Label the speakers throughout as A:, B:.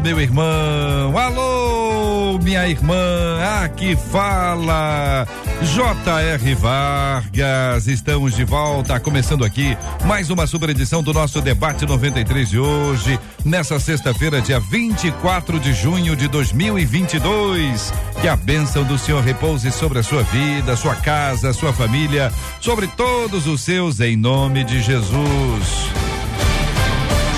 A: meu irmão. Alô, minha irmã. Aqui fala J.R. Vargas. Estamos de volta, começando aqui mais uma super edição do nosso debate 93 de hoje, nessa sexta-feira, dia 24 de junho de 2022. Que a bênção do Senhor repouse sobre a sua vida, sua casa, sua família, sobre todos os seus, em nome de Jesus.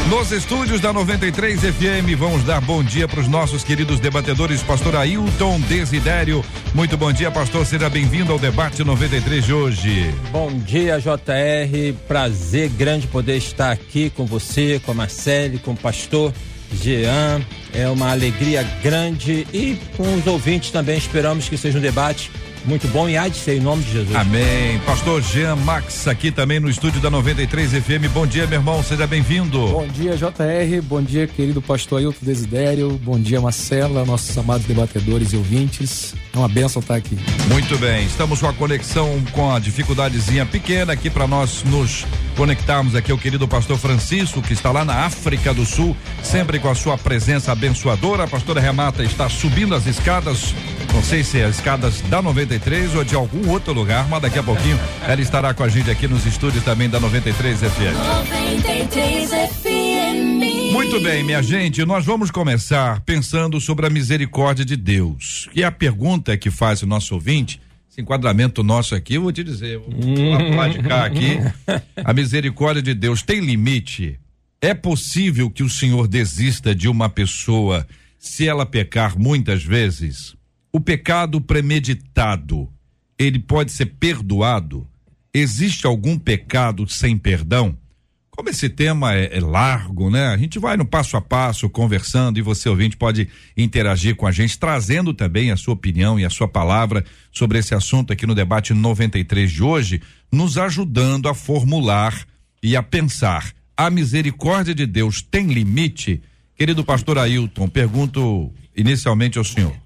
A: Nos estúdios da 93 FM, vamos dar bom dia para os nossos queridos debatedores, pastor Ailton Desidério. Muito bom dia, pastor. Seja bem-vindo ao debate 93 de hoje.
B: Bom dia, JR. Prazer grande poder estar aqui com você, com a Marcele, com o pastor Jean. É uma alegria grande e com os ouvintes também esperamos que seja um debate muito bom e há de ser em nome de Jesus.
A: Amém. Pastor Jean Max aqui também no estúdio da 93 FM. Bom dia, meu irmão, seja bem-vindo.
C: Bom dia, JR. Bom dia, querido pastor Ailton Desidério. Bom dia, Marcela, nossos amados debatedores e ouvintes. É uma benção estar aqui.
A: Muito bem. Estamos com a conexão com a dificuldadezinha pequena aqui para nós nos conectarmos aqui o querido pastor Francisco, que está lá na África do Sul, sempre com a sua presença abençoadora. A pastora Renata está subindo as escadas não sei se é as escadas da 93 ou de algum outro lugar, mas daqui a pouquinho ela estará com a gente aqui nos estúdios também da 93 FM. 93 FM. Muito bem, minha gente, nós vamos começar pensando sobre a misericórdia de Deus. E a pergunta que faz o nosso ouvinte, esse enquadramento nosso aqui, eu vou te dizer, vou lá de cá aqui. A misericórdia de Deus tem limite? É possível que o Senhor desista de uma pessoa se ela pecar muitas vezes? O pecado premeditado, ele pode ser perdoado? Existe algum pecado sem perdão? Como esse tema é, é, largo, né? A gente vai no passo a passo conversando e você ouvinte pode interagir com a gente, trazendo também a sua opinião e a sua palavra sobre esse assunto aqui no debate 93 de hoje, nos ajudando a formular e a pensar. A misericórdia de Deus tem limite? Querido pastor Ailton, pergunto inicialmente ao senhor.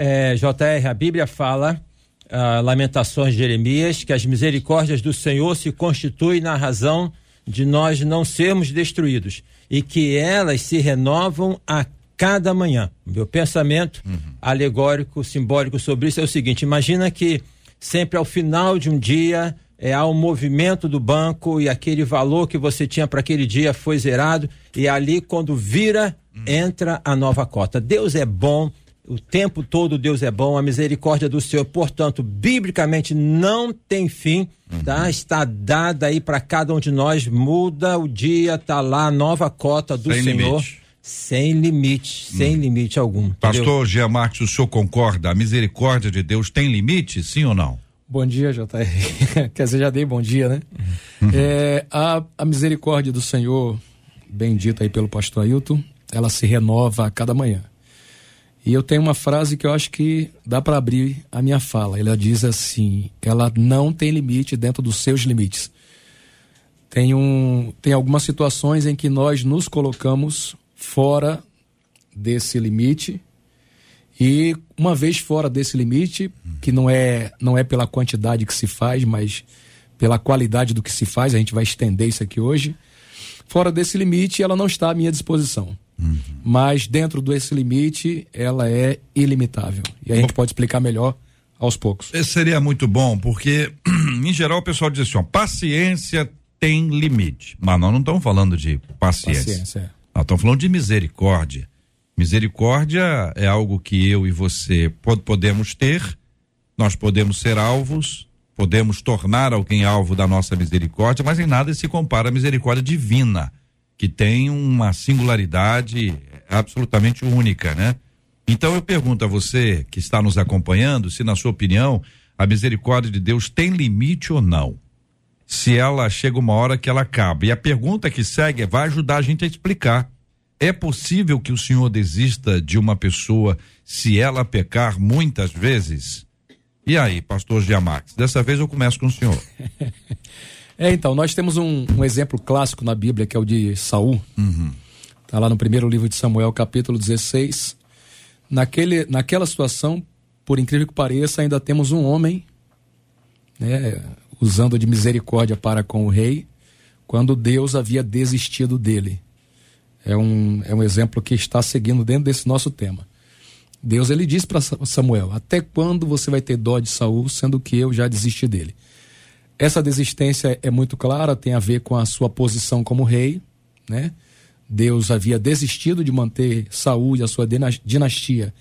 B: É, JR, a Bíblia fala, ah, Lamentações de Jeremias, que as misericórdias do Senhor se constituem na razão de nós não sermos destruídos e que elas se renovam a cada manhã. Meu pensamento uhum. alegórico, simbólico sobre isso é o seguinte: imagina que sempre ao final de um dia é, há um movimento do banco e aquele valor que você tinha para aquele dia foi zerado e ali quando vira uhum. entra a nova cota. Deus é bom, o tempo todo Deus é bom, a misericórdia do Senhor, portanto, biblicamente não tem fim, uhum. tá? Está dada aí para cada um de nós, muda o dia, tá lá, nova cota do sem Senhor. Limite. Sem limite, sem hum. limite algum.
A: Pastor Gia Marques, o senhor concorda? A misericórdia de Deus tem limite, sim ou não?
C: Bom dia, JR. Quer dizer, já dei bom dia, né? Uhum. É, a, a misericórdia do Senhor, bendita aí pelo pastor Ailton, ela se renova a cada manhã. E eu tenho uma frase que eu acho que dá para abrir a minha fala. Ela diz assim: ela não tem limite dentro dos seus limites. Tem, um, tem algumas situações em que nós nos colocamos fora desse limite. E uma vez fora desse limite, que não é, não é pela quantidade que se faz, mas pela qualidade do que se faz, a gente vai estender isso aqui hoje. Fora desse limite, ela não está à minha disposição. Uhum. Mas dentro desse limite, ela é ilimitável. E a gente pode explicar melhor aos poucos.
A: Esse seria muito bom, porque em geral o pessoal diz assim: ó, paciência tem limite. Mas nós não estamos falando de paciência. paciência é. Nós estamos falando de misericórdia. Misericórdia é algo que eu e você podemos ter, nós podemos ser alvos, podemos tornar alguém alvo da nossa misericórdia, mas em nada se compara à misericórdia divina que tem uma singularidade absolutamente única, né? Então eu pergunto a você que está nos acompanhando, se na sua opinião a misericórdia de Deus tem limite ou não? Se ela chega uma hora que ela acaba. E a pergunta que segue vai ajudar a gente a explicar. É possível que o senhor desista de uma pessoa se ela pecar muitas vezes? E aí, pastor Giamax? Dessa vez eu começo com o senhor.
C: é, então, nós temos um, um, exemplo clássico na Bíblia, que é o de Saul. Uhum. Tá lá no primeiro livro de Samuel, capítulo 16. Naquele, naquela situação, por incrível que pareça, ainda temos um homem, né, usando de misericórdia para com o rei, quando Deus havia desistido dele. É um, é um exemplo que está seguindo dentro desse nosso tema. Deus ele disse para Samuel: Até quando você vai ter dó de Saul, sendo que eu já desisti dele? Essa desistência é muito clara, tem a ver com a sua posição como rei, né? Deus havia desistido de manter Saul e a sua dinastia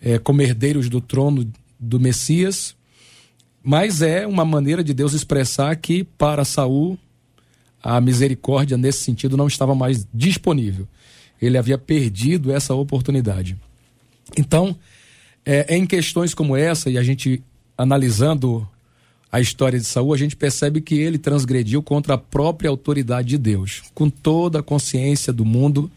C: é, como herdeiros do trono do Messias, mas é uma maneira de Deus expressar que para Saul a misericórdia nesse sentido não estava mais disponível. Ele havia perdido essa oportunidade. Então, é, em questões como essa, e a gente analisando a história de Saul, a gente percebe que ele transgrediu contra a própria autoridade de Deus, com toda a consciência do mundo,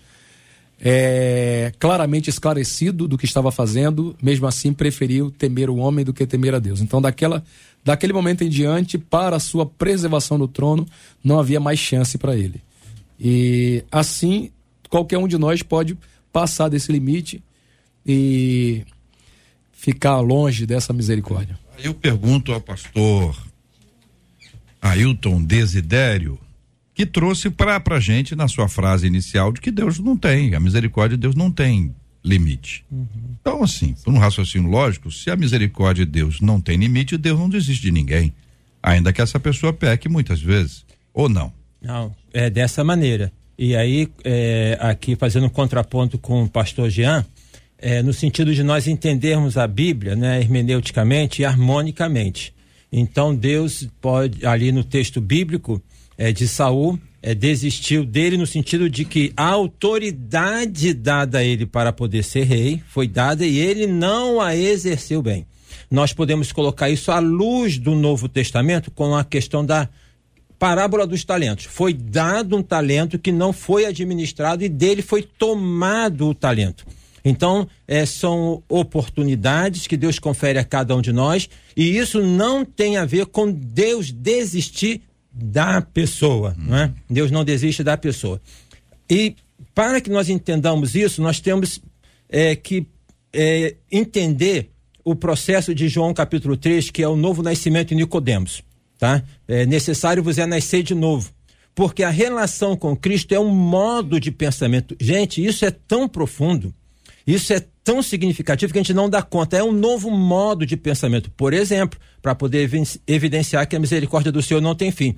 C: é, claramente esclarecido do que estava fazendo, mesmo assim preferiu temer o homem do que temer a Deus. Então, daquela, daquele momento em diante, para a sua preservação do trono, não havia mais chance para ele. E assim, qualquer um de nós pode passar desse limite e ficar longe dessa misericórdia.
A: Eu pergunto ao pastor Ailton Desidério, que trouxe para a gente na sua frase inicial de que Deus não tem, a misericórdia de Deus não tem limite. Uhum. Então, assim, por um raciocínio lógico, se a misericórdia de Deus não tem limite, Deus não desiste de ninguém, ainda que essa pessoa peque muitas vezes, ou não?
B: Não, é dessa maneira. E aí, é, aqui fazendo um contraponto com o pastor Jean, é, no sentido de nós entendermos a Bíblia, né, hermeneuticamente e harmonicamente. Então Deus pode, ali no texto bíblico é, de Saul, é, desistiu dele no sentido de que a autoridade dada a ele para poder ser rei foi dada e ele não a exerceu bem. Nós podemos colocar isso à luz do Novo Testamento com a questão da parábola dos talentos. Foi dado um talento que não foi administrado e dele foi tomado o talento. Então, é, são oportunidades que Deus confere a cada um de nós, e isso não tem a ver com Deus desistir da pessoa, hum. não é? Deus não desiste da pessoa. E para que nós entendamos isso, nós temos é, que é, entender o processo de João capítulo 3, que é o novo nascimento de Nicodemos, tá? É necessário você nascer de novo, porque a relação com Cristo é um modo de pensamento. Gente, isso é tão profundo isso é tão significativo que a gente não dá conta. É um novo modo de pensamento. Por exemplo, para poder evidenciar que a misericórdia do Senhor não tem fim.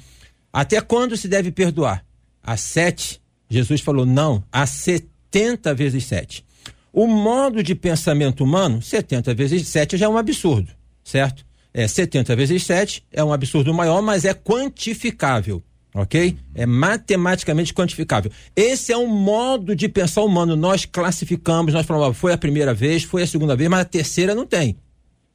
B: Até quando se deve perdoar? A sete. Jesus falou não, a setenta vezes sete. O modo de pensamento humano, 70 vezes 7 já é um absurdo, certo? É 70 vezes 7 é um absurdo maior, mas é quantificável ok? É matematicamente quantificável. Esse é um modo de pensar humano. Nós classificamos, nós falamos, foi a primeira vez, foi a segunda vez, mas a terceira não tem.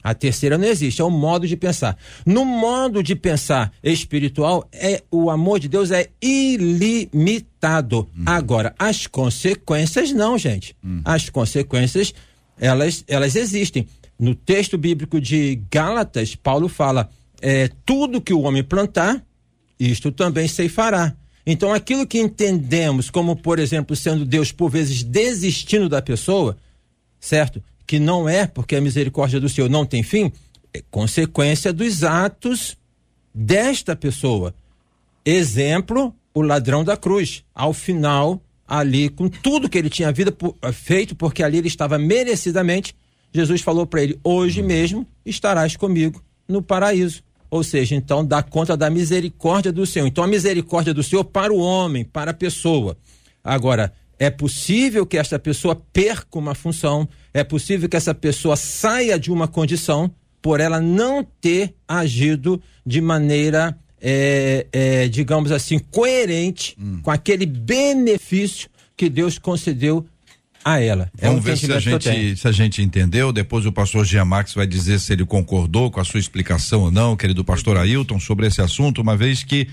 B: A terceira não existe, é um modo de pensar. No modo de pensar espiritual, é o amor de Deus é ilimitado. Uhum. Agora, as consequências não, gente. Uhum. As consequências, elas, elas existem. No texto bíblico de Gálatas, Paulo fala: é, tudo que o homem plantar, isto também ceifará. Então, aquilo que entendemos como, por exemplo, sendo Deus por vezes desistindo da pessoa, certo? Que não é, porque a misericórdia do Senhor não tem fim, é consequência dos atos desta pessoa. Exemplo, o ladrão da cruz. Ao final, ali, com tudo que ele tinha vida eh, feito, porque ali ele estava merecidamente, Jesus falou para ele: Hoje mesmo estarás comigo no paraíso. Ou seja, então dá conta da misericórdia do Senhor. Então a misericórdia do Senhor para o homem, para a pessoa. Agora, é possível que esta pessoa perca uma função, é possível que essa pessoa saia de uma condição por ela não ter agido de maneira, é, é, digamos assim, coerente hum. com aquele benefício que Deus concedeu a ela.
A: É Vamos um ver se a, gente, se a gente entendeu. Depois o pastor Giamax vai dizer se ele concordou com a sua explicação ou não, querido pastor Ailton, sobre esse assunto, uma vez que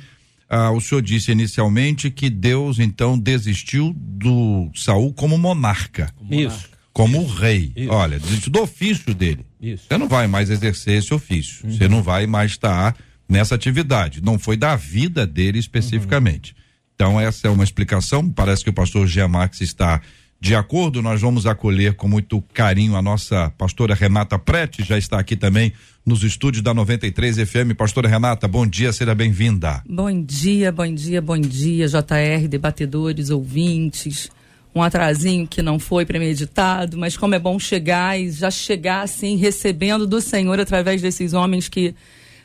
A: ah, o senhor disse inicialmente que Deus então desistiu do Saul como monarca.
B: Isso.
A: Como Isso. rei. Isso. Olha, desistiu do ofício dele. Isso. Você não vai mais exercer esse ofício. Uhum. Você não vai mais estar nessa atividade. Não foi da vida dele especificamente. Uhum. Então, essa é uma explicação. Parece que o pastor Jean Marques está de acordo, nós vamos acolher com muito carinho a nossa pastora Renata Prete, já está aqui também nos estúdios da 93 FM. Pastora Renata, bom dia, seja bem-vinda.
D: Bom dia, bom dia, bom dia, JR, debatedores, ouvintes. Um atrasinho que não foi premeditado, mas como é bom chegar e já chegar assim, recebendo do Senhor através desses homens que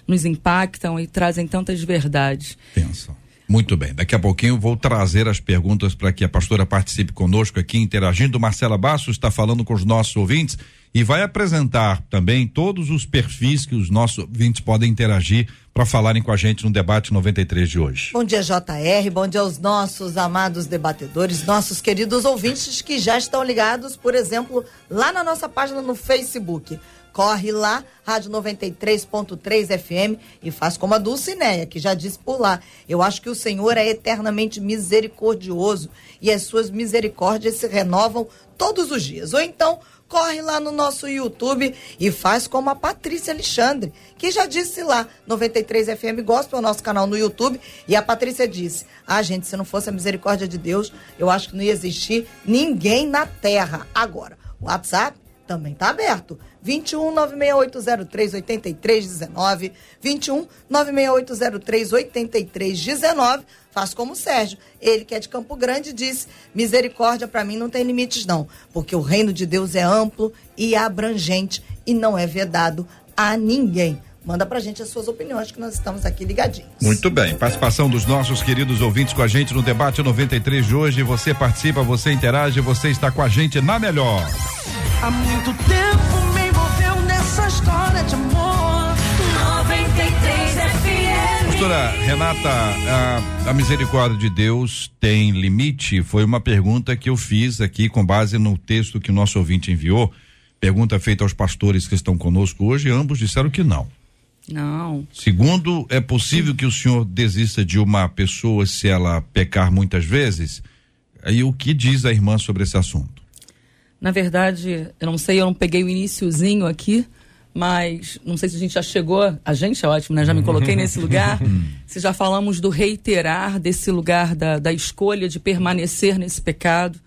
D: nos impactam e trazem tantas verdades.
A: Pensa. Muito bem, daqui a pouquinho vou trazer as perguntas para que a pastora participe conosco aqui interagindo. Marcela Bastos está falando com os nossos ouvintes e vai apresentar também todos os perfis que os nossos ouvintes podem interagir para falarem com a gente no debate 93 de hoje.
E: Bom dia, JR, bom dia aos nossos amados debatedores, nossos queridos ouvintes que já estão ligados, por exemplo, lá na nossa página no Facebook. Corre lá, Rádio 93.3 FM, e faz como a Dulcineia, que já disse por lá. Eu acho que o Senhor é eternamente misericordioso e as suas misericórdias se renovam todos os dias. Ou então, corre lá no nosso YouTube e faz como a Patrícia Alexandre, que já disse lá, 93 FM Gospel, o nosso canal no YouTube, e a Patrícia disse: Ah, gente, se não fosse a misericórdia de Deus, eu acho que não ia existir ninguém na terra. Agora, WhatsApp também está aberto. 21 96803 8319. 21 96803 8319. Faz como o Sérgio. Ele que é de Campo Grande disse: misericórdia para mim não tem limites, não. Porque o reino de Deus é amplo e abrangente e não é vedado a ninguém. Manda pra gente as suas opiniões, que nós estamos aqui ligadinhos.
A: Muito bem. Participação dos nossos queridos ouvintes com a gente no debate 93 de hoje. Você participa, você interage, você está com a gente na melhor.
F: Há muito tempo me envolveu nessa história de amor. 93 FM.
A: Pastora Renata, a, a misericórdia de Deus tem limite? Foi uma pergunta que eu fiz aqui com base no texto que o nosso ouvinte enviou. Pergunta feita aos pastores que estão conosco hoje, ambos disseram que não.
D: Não.
A: Segundo, é possível que o senhor desista de uma pessoa se ela pecar muitas vezes? Aí o que diz a irmã sobre esse assunto?
D: Na verdade, eu não sei, eu não peguei o iníciozinho aqui, mas não sei se a gente já chegou, a gente é ótimo, né? Já me coloquei nesse lugar. Se já falamos do reiterar desse lugar da, da escolha de permanecer nesse pecado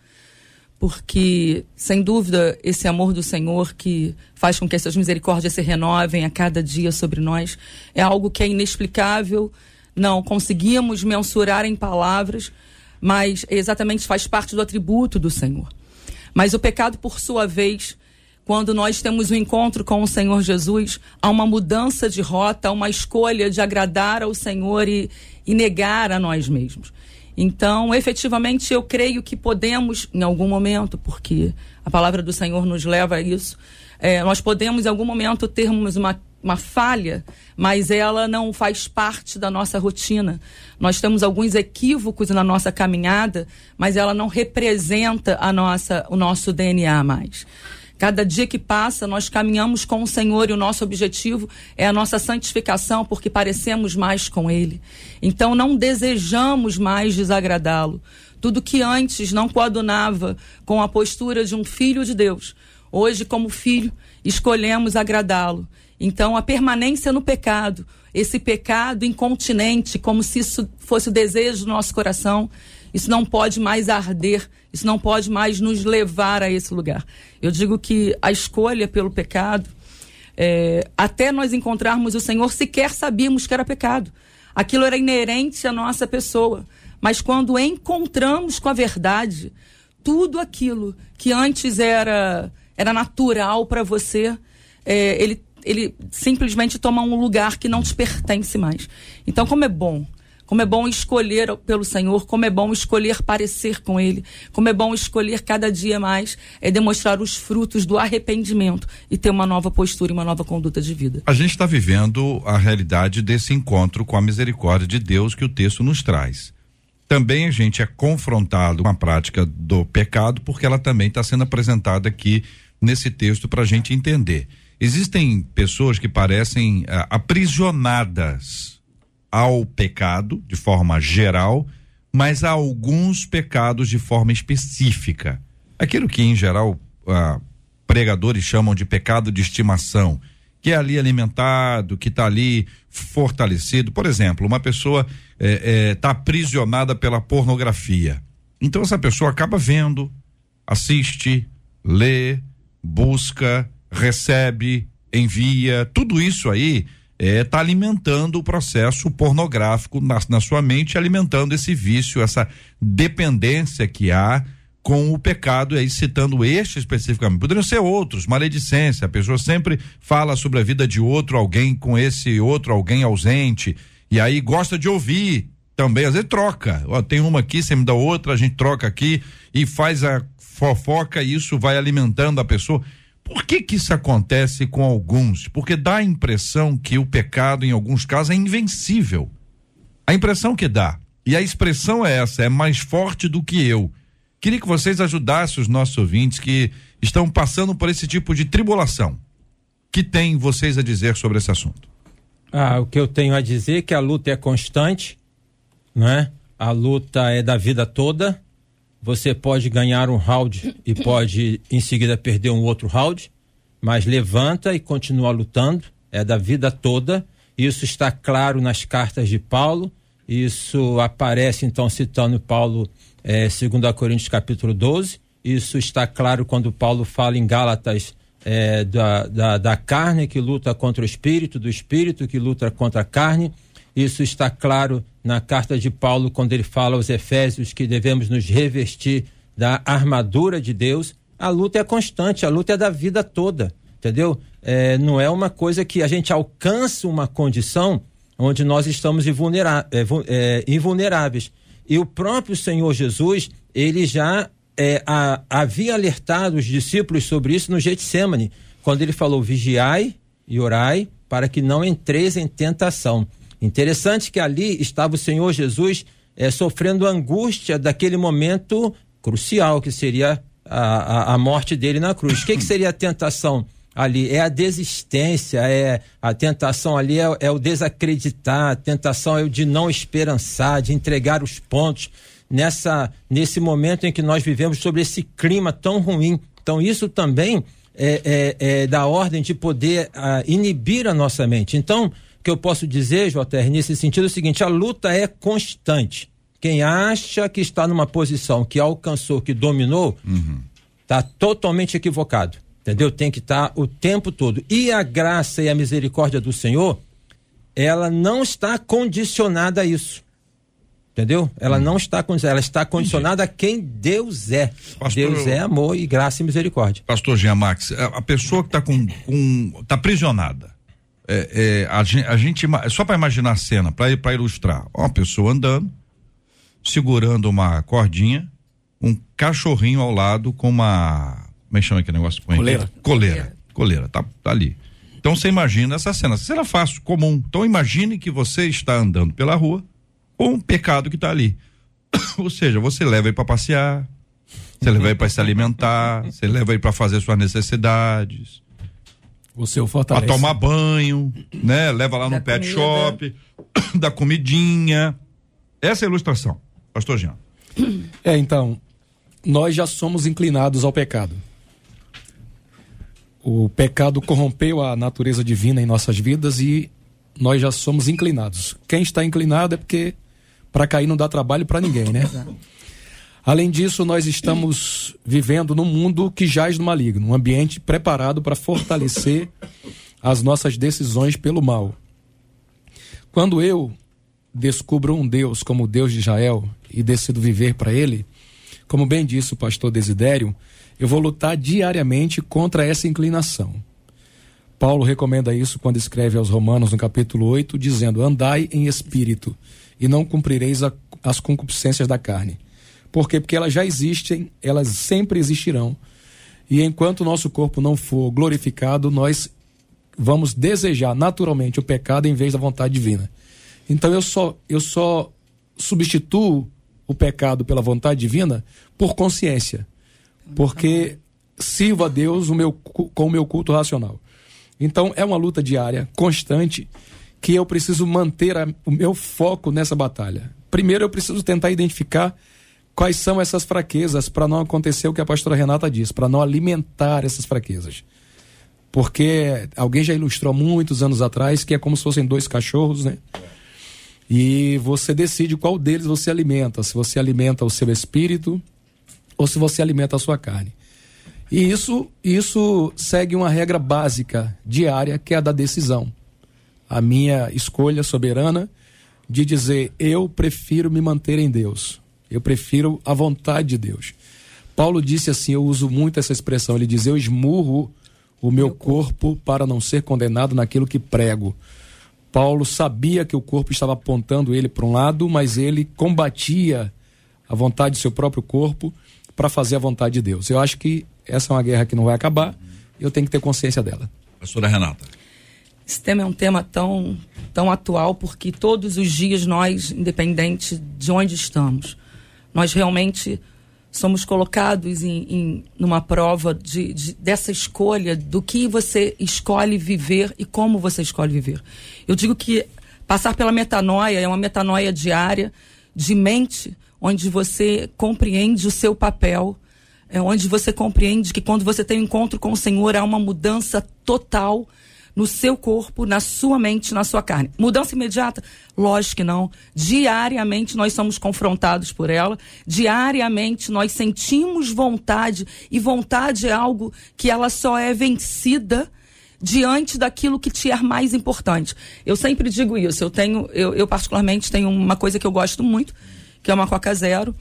D: porque, sem dúvida, esse amor do Senhor que faz com que essas misericórdias se renovem a cada dia sobre nós é algo que é inexplicável, não conseguimos mensurar em palavras, mas exatamente faz parte do atributo do Senhor. Mas o pecado, por sua vez, quando nós temos o um encontro com o Senhor Jesus, há uma mudança de rota, uma escolha de agradar ao Senhor e, e negar a nós mesmos. Então, efetivamente, eu creio que podemos, em algum momento, porque a palavra do Senhor nos leva a isso, é, nós podemos, em algum momento, termos uma, uma falha, mas ela não faz parte da nossa rotina. Nós temos alguns equívocos na nossa caminhada, mas ela não representa a nossa, o nosso DNA mais. Cada dia que passa, nós caminhamos com o Senhor e o nosso objetivo é a nossa santificação, porque parecemos mais com Ele. Então, não desejamos mais desagradá-lo. Tudo que antes não coadunava com a postura de um filho de Deus, hoje, como filho, escolhemos agradá-lo. Então, a permanência no pecado, esse pecado incontinente, como se isso fosse o desejo do nosso coração, isso não pode mais arder, isso não pode mais nos levar a esse lugar. Eu digo que a escolha pelo pecado, é, até nós encontrarmos o Senhor, sequer sabíamos que era pecado. Aquilo era inerente à nossa pessoa. Mas quando encontramos com a verdade, tudo aquilo que antes era, era natural para você, é, ele, ele simplesmente toma um lugar que não te pertence mais. Então, como é bom como é bom escolher pelo Senhor, como é bom escolher parecer com Ele, como é bom escolher cada dia mais é demonstrar os frutos do arrependimento e ter uma nova postura e uma nova conduta de vida.
A: A gente está vivendo a realidade desse encontro com a misericórdia de Deus que o texto nos traz. Também a gente é confrontado com a prática do pecado, porque ela também está sendo apresentada aqui nesse texto para a gente entender. Existem pessoas que parecem ah, aprisionadas ao pecado de forma geral, mas há alguns pecados de forma específica. Aquilo que, em geral, ah, pregadores chamam de pecado de estimação, que é ali alimentado, que está ali fortalecido. Por exemplo, uma pessoa está é, é, tá aprisionada pela pornografia. Então essa pessoa acaba vendo, assiste, lê, busca, recebe, envia, tudo isso aí está é, tá alimentando o processo pornográfico na, na sua mente, alimentando esse vício, essa dependência que há com o pecado, aí citando este especificamente. Poderiam ser outros, maledicência, a pessoa sempre fala sobre a vida de outro alguém com esse outro alguém ausente, e aí gosta de ouvir também, às vezes troca. Ó, tem uma aqui, você me dá outra, a gente troca aqui e faz a fofoca e isso vai alimentando a pessoa. Por que que isso acontece com alguns? Porque dá a impressão que o pecado, em alguns casos, é invencível. A impressão que dá. E a expressão é essa, é mais forte do que eu. Queria que vocês ajudassem os nossos ouvintes que estão passando por esse tipo de tribulação. que tem vocês a dizer sobre esse assunto?
B: Ah, o que eu tenho a dizer é que a luta é constante, não é? A luta é da vida toda você pode ganhar um round e pode em seguida perder um outro round, mas levanta e continua lutando, é da vida toda. Isso está claro nas cartas de Paulo, isso aparece então citando Paulo, é, 2 Coríntios capítulo 12, isso está claro quando Paulo fala em Gálatas é, da, da, da carne que luta contra o espírito, do espírito que luta contra a carne. Isso está claro na carta de Paulo, quando ele fala aos Efésios que devemos nos revestir da armadura de Deus. A luta é constante, a luta é da vida toda, entendeu? É, não é uma coisa que a gente alcança uma condição onde nós estamos é, é, invulneráveis. E o próprio Senhor Jesus, ele já é, a, havia alertado os discípulos sobre isso no Getsemane, quando ele falou: vigiai e orai para que não entreis em tentação. Interessante que ali estava o Senhor Jesus é, sofrendo angústia daquele momento crucial, que seria a, a, a morte dele na cruz. O que, que seria a tentação? ali é a desistência, é a tentação ali é, é, o desacreditar, a tentação é o de não esperançar, de entregar os pontos nessa nesse momento em que nós vivemos sobre esse clima tão ruim. Então isso também é, é, é da ordem de poder a, ah, inibir a nossa mente. Então que eu posso dizer, JR, nesse sentido é o seguinte: a luta é constante. Quem acha que está numa posição que alcançou, que dominou, está uhum. totalmente equivocado. Entendeu? Tem que estar tá o tempo todo. E a graça e a misericórdia do Senhor, ela não está condicionada a isso. Entendeu? Ela não está condicionada, ela está condicionada Entendi. a quem Deus é. Pastor, Deus é amor e graça e misericórdia.
A: Pastor Jean Max, a pessoa que está com, com. está aprisionada é, é, a, a, gente só para imaginar a cena, para ilustrar, uma pessoa andando, segurando uma cordinha, um cachorrinho ao lado com uma, como é que chama aquele negócio?
C: Coleira.
A: Coleira, coleira, tá, tá ali. Então você imagina essa cena, essa cena é fácil, comum. Então imagine que você está andando pela rua com um pecado que está ali. Ou seja, você leva ele para passear, você leva ele para se alimentar, você leva ele para fazer suas necessidades
C: você o fortalece.
A: Pra tomar banho, né? Leva lá no da pet comida. shop, da comidinha. Essa é a ilustração, pastor Jean.
C: É, então, nós já somos inclinados ao pecado. O pecado corrompeu a natureza divina em nossas vidas e nós já somos inclinados. Quem está inclinado é porque para cair não dá trabalho para ninguém, né? Além disso, nós estamos vivendo num mundo que jaz no maligno, um ambiente preparado para fortalecer as nossas decisões pelo mal. Quando eu descubro um Deus como o Deus de Israel e decido viver para ele, como bem disse o pastor Desidério, eu vou lutar diariamente contra essa inclinação. Paulo recomenda isso quando escreve aos Romanos no capítulo 8, dizendo: Andai em espírito, e não cumprireis a, as concupiscências da carne. Por quê? Porque elas já existem, elas sempre existirão. E enquanto o nosso corpo não for glorificado, nós vamos desejar naturalmente o pecado em vez da vontade divina. Então eu só eu só substituo o pecado pela vontade divina por consciência. Porque sirvo a Deus o meu, com o meu culto racional. Então é uma luta diária, constante, que eu preciso manter a, o meu foco nessa batalha. Primeiro, eu preciso tentar identificar quais são essas fraquezas para não acontecer o que a pastora Renata disse, para não alimentar essas fraquezas. Porque alguém já ilustrou muitos anos atrás que é como se fossem dois cachorros, né? E você decide qual deles você alimenta, se você alimenta o seu espírito ou se você alimenta a sua carne. E isso, isso segue uma regra básica diária, que é a da decisão a minha escolha soberana de dizer eu prefiro me manter em Deus. Eu prefiro a vontade de Deus. Paulo disse assim, eu uso muito essa expressão, ele diz eu esmurro o meu corpo para não ser condenado naquilo que prego. Paulo sabia que o corpo estava apontando ele para um lado, mas ele combatia a vontade do seu próprio corpo para fazer a vontade de Deus. Eu acho que essa é uma guerra que não vai acabar, eu tenho que ter consciência dela.
A: Pastora Renata.
D: Esse tema é um tema tão, tão atual porque todos os dias nós, independente de onde estamos, nós realmente somos colocados em, em numa prova de, de, dessa escolha do que você escolhe viver e como você escolhe viver. Eu digo que passar pela metanoia é uma metanoia diária de mente, onde você compreende o seu papel, é onde você compreende que quando você tem um encontro com o Senhor há uma mudança total no seu corpo, na sua mente, na sua carne. Mudança imediata? Lógico que não. Diariamente nós somos confrontados por ela. Diariamente nós sentimos vontade e vontade é algo que ela só é vencida diante daquilo que te é mais importante. Eu sempre digo isso. Eu tenho, eu, eu particularmente tenho uma coisa que eu gosto muito, que é uma Coca Zero.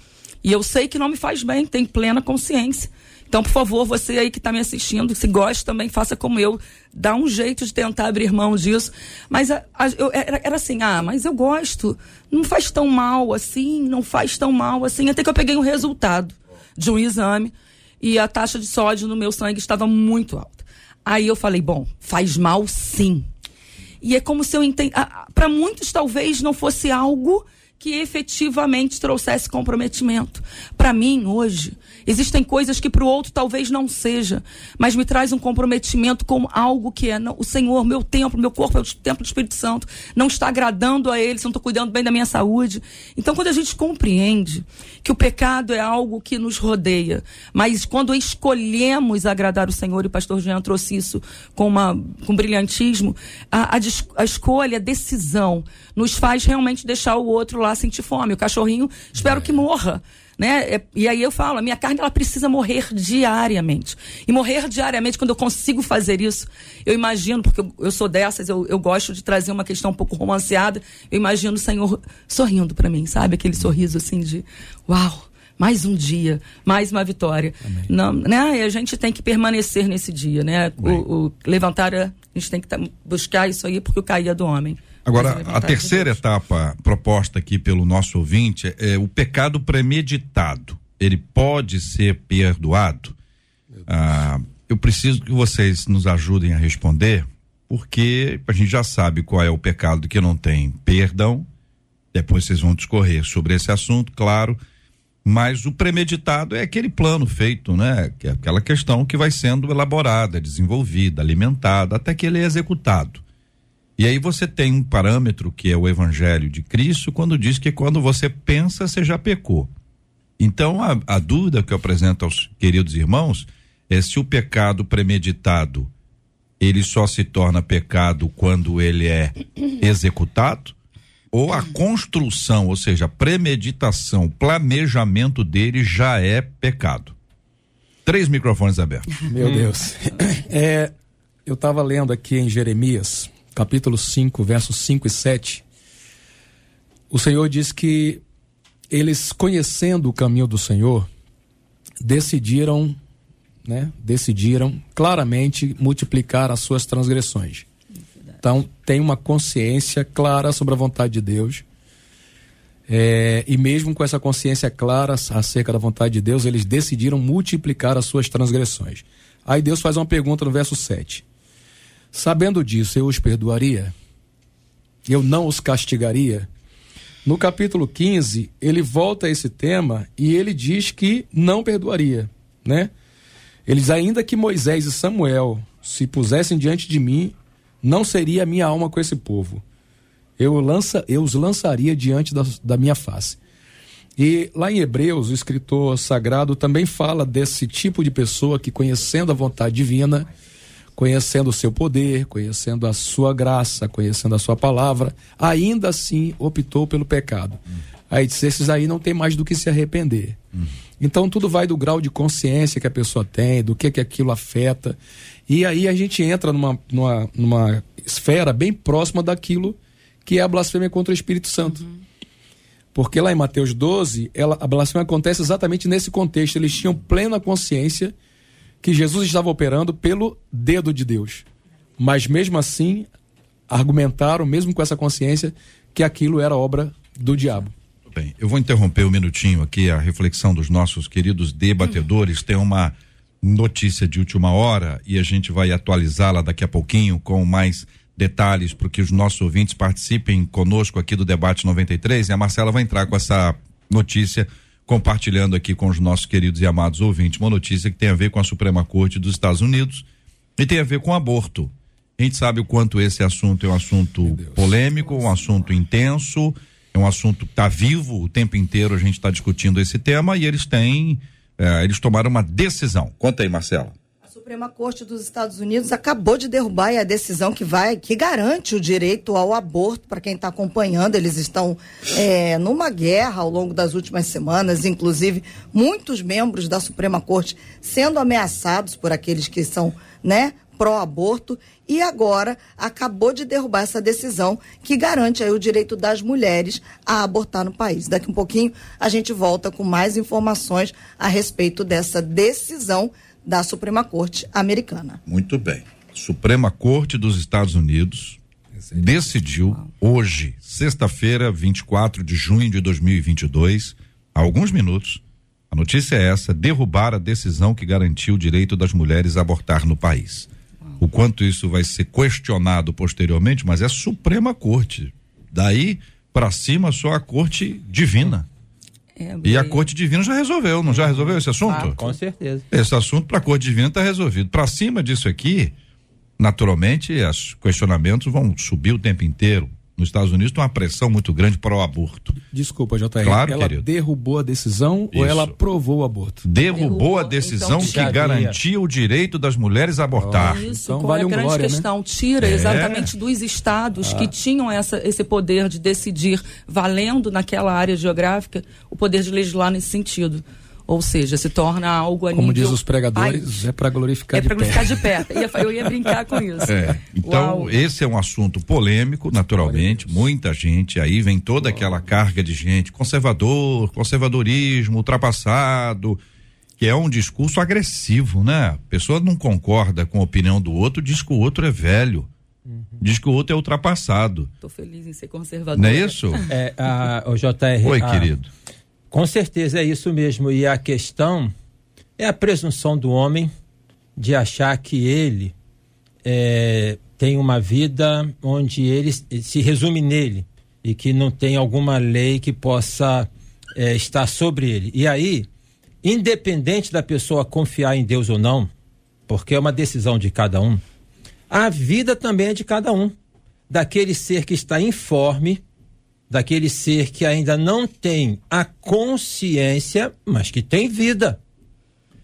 D: E eu sei que não me faz bem, tenho plena consciência. Então, por favor, você aí que está me assistindo, se gosta também, faça como eu. Dá um jeito de tentar abrir mão disso. Mas a, a, eu, era, era, assim, ah, mas eu gosto. Não faz tão mal assim, não faz tão mal assim. Até que eu peguei um resultado de um exame e a taxa de sódio no meu sangue estava muito alta. Aí eu falei, bom, faz mal sim. E é como se eu entendo. Para muitos, talvez não fosse algo que efetivamente trouxesse comprometimento. Para mim, hoje, existem coisas que para o outro talvez não seja, mas me traz um comprometimento com algo que é não, o Senhor, meu templo, meu corpo é o templo do Espírito Santo, não está agradando a Ele, se não estou cuidando bem da minha saúde. Então, quando a gente compreende que o pecado é algo que nos rodeia, mas quando escolhemos agradar o Senhor, e o pastor Jean trouxe isso com, uma, com brilhantismo, a, a, a escolha, a decisão, nos faz realmente deixar o outro lá sentir fome. O cachorrinho, espero é. que morra. Né? É, e aí eu falo, a minha carne ela precisa morrer diariamente. E morrer diariamente, quando eu consigo fazer isso, eu imagino, porque eu, eu sou dessas, eu, eu gosto de trazer uma questão um pouco romanceada, eu imagino o Senhor sorrindo para mim, sabe? Aquele sorriso assim de uau! mais um dia, mais uma vitória. Não, né? E a gente tem que permanecer nesse dia, né? O, o, levantar, a gente tem que buscar isso aí porque o caía do homem.
A: Agora, a terceira etapa proposta aqui pelo nosso ouvinte é, é o pecado premeditado. Ele pode ser perdoado? Ah, eu preciso que vocês nos ajudem a responder, porque a gente já sabe qual é o pecado que não tem perdão. Depois vocês vão discorrer sobre esse assunto, claro. Mas o premeditado é aquele plano feito, né? Que é aquela questão que vai sendo elaborada, desenvolvida, alimentada, até que ele é executado. E aí você tem um parâmetro que é o evangelho de Cristo, quando diz que quando você pensa, você já pecou. Então, a, a dúvida que eu apresento aos queridos irmãos é se o pecado premeditado ele só se torna pecado quando ele é executado, ou a construção, ou seja, a premeditação, planejamento dele já é pecado. Três microfones abertos.
C: Meu Deus. É, eu estava lendo aqui em Jeremias, capítulo 5, versos 5 e 7, o Senhor diz que eles, conhecendo o caminho do Senhor, decidiram, né, decidiram claramente multiplicar as suas transgressões. Então, tem uma consciência clara sobre a vontade de Deus. É, e mesmo com essa consciência clara acerca da vontade de Deus, eles decidiram multiplicar as suas transgressões. Aí Deus faz uma pergunta no verso 7. Sabendo disso, eu os perdoaria? Eu não os castigaria? No capítulo 15, ele volta a esse tema e ele diz que não perdoaria, né? Eles ainda que Moisés e Samuel se pusessem diante de mim, não seria a minha alma com esse povo. eu, lança, eu os lançaria diante da, da minha face. E lá em Hebreus, o escritor sagrado também fala desse tipo de pessoa que, conhecendo a vontade divina, conhecendo o seu poder, conhecendo a sua graça, conhecendo a sua palavra, ainda assim optou pelo pecado. Aí disse: esses aí não tem mais do que se arrepender. Então tudo vai do grau de consciência que a pessoa tem, do que que aquilo afeta. E aí a gente entra numa, numa, numa esfera bem próxima daquilo que é a blasfêmia contra o Espírito Santo. Porque lá em Mateus 12, ela, a blasfêmia acontece exatamente nesse contexto. Eles tinham plena consciência que Jesus estava operando pelo dedo de Deus. Mas mesmo assim, argumentaram, mesmo com essa consciência, que aquilo era obra do diabo.
A: Bem, eu vou interromper um minutinho aqui a reflexão dos nossos queridos debatedores. Tem uma notícia de última hora e a gente vai atualizá-la daqui a pouquinho com mais detalhes para que os nossos ouvintes participem conosco aqui do debate 93 e a Marcela vai entrar com essa notícia compartilhando aqui com os nossos queridos e amados ouvintes uma notícia que tem a ver com a Suprema Corte dos Estados Unidos e tem a ver com aborto. A gente sabe o quanto esse assunto é um assunto polêmico, um assunto intenso, é um assunto que está vivo o tempo inteiro a gente está discutindo esse tema e eles têm, eh, eles tomaram uma decisão. Conta aí, Marcela.
E: Suprema Corte dos Estados Unidos acabou de derrubar a decisão que vai, que garante o direito ao aborto para quem está acompanhando. Eles estão é, numa guerra ao longo das últimas semanas, inclusive muitos membros da Suprema Corte sendo ameaçados por aqueles que são, né, pró-aborto e agora acabou de derrubar essa decisão que garante aí o direito das mulheres a abortar no país. Daqui um pouquinho a gente volta com mais informações a respeito dessa decisão da Suprema Corte americana.
A: Muito bem. Suprema Corte dos Estados Unidos decidiu hoje, sexta-feira, 24 de junho de 2022, há alguns minutos, a notícia é essa: derrubar a decisão que garantiu o direito das mulheres a abortar no país. O quanto isso vai ser questionado posteriormente, mas é Suprema Corte. Daí para cima só a Corte Divina.
D: É,
A: E a Corte Divina já resolveu, não já resolveu esse assunto?
B: Ah, com certeza.
A: Esse assunto para a Corte Divina está resolvido. Para cima disso aqui, naturalmente, os questionamentos vão subir o tempo inteiro. Nos Estados Unidos tem uma pressão muito grande para o aborto.
C: Desculpa, JR.
A: Claro,
C: ela
A: querido.
C: derrubou a decisão ou
A: Isso.
C: ela aprovou o aborto?
A: Derrubou,
D: Derrubou,
A: a decisão
D: então,
A: que garantia o direito das mulheres a abortar.
D: Isso,
C: Então
D: qual
C: vale
D: é a grande
C: glória, né?
D: questão? Tira
A: É.
D: exatamente dos estados que tinham essa, esse poder de decidir, valendo naquela área geográfica, o poder de legislar nesse sentido. Ou seja, se torna algo a
C: Como
D: nível
C: diz os pregadores,
D: país.
C: é para glorificar
D: É
C: de
D: para
C: pé.
D: ficar de pé. Eu ia, brincar com isso.
A: É. Então,
D: Uau.
A: esse é um assunto polêmico, naturalmente. Muita gente, aí vem toda aquela carga de gente, conservador, conservadorismo, ultrapassado, que é um discurso agressivo, né? A pessoa não concorda com a opinião do outro, diz que o outro é velho. Diz que o outro é ultrapassado.
D: Tô feliz em ser conservadora.
A: Não é isso?
B: É, a, o JR.
A: Oi,
B: a-
A: querido.
B: Com certeza é isso mesmo. E a questão é a presunção do homem de achar que ele é, tem uma vida onde ele se resume nele e que não tem alguma lei que possa é, estar sobre ele. E aí, independente da pessoa confiar em Deus ou não, porque é uma decisão de cada um, a vida também é de cada um. Daquele ser que está informe, daquele ser que ainda não tem a consciência, mas que tem vida.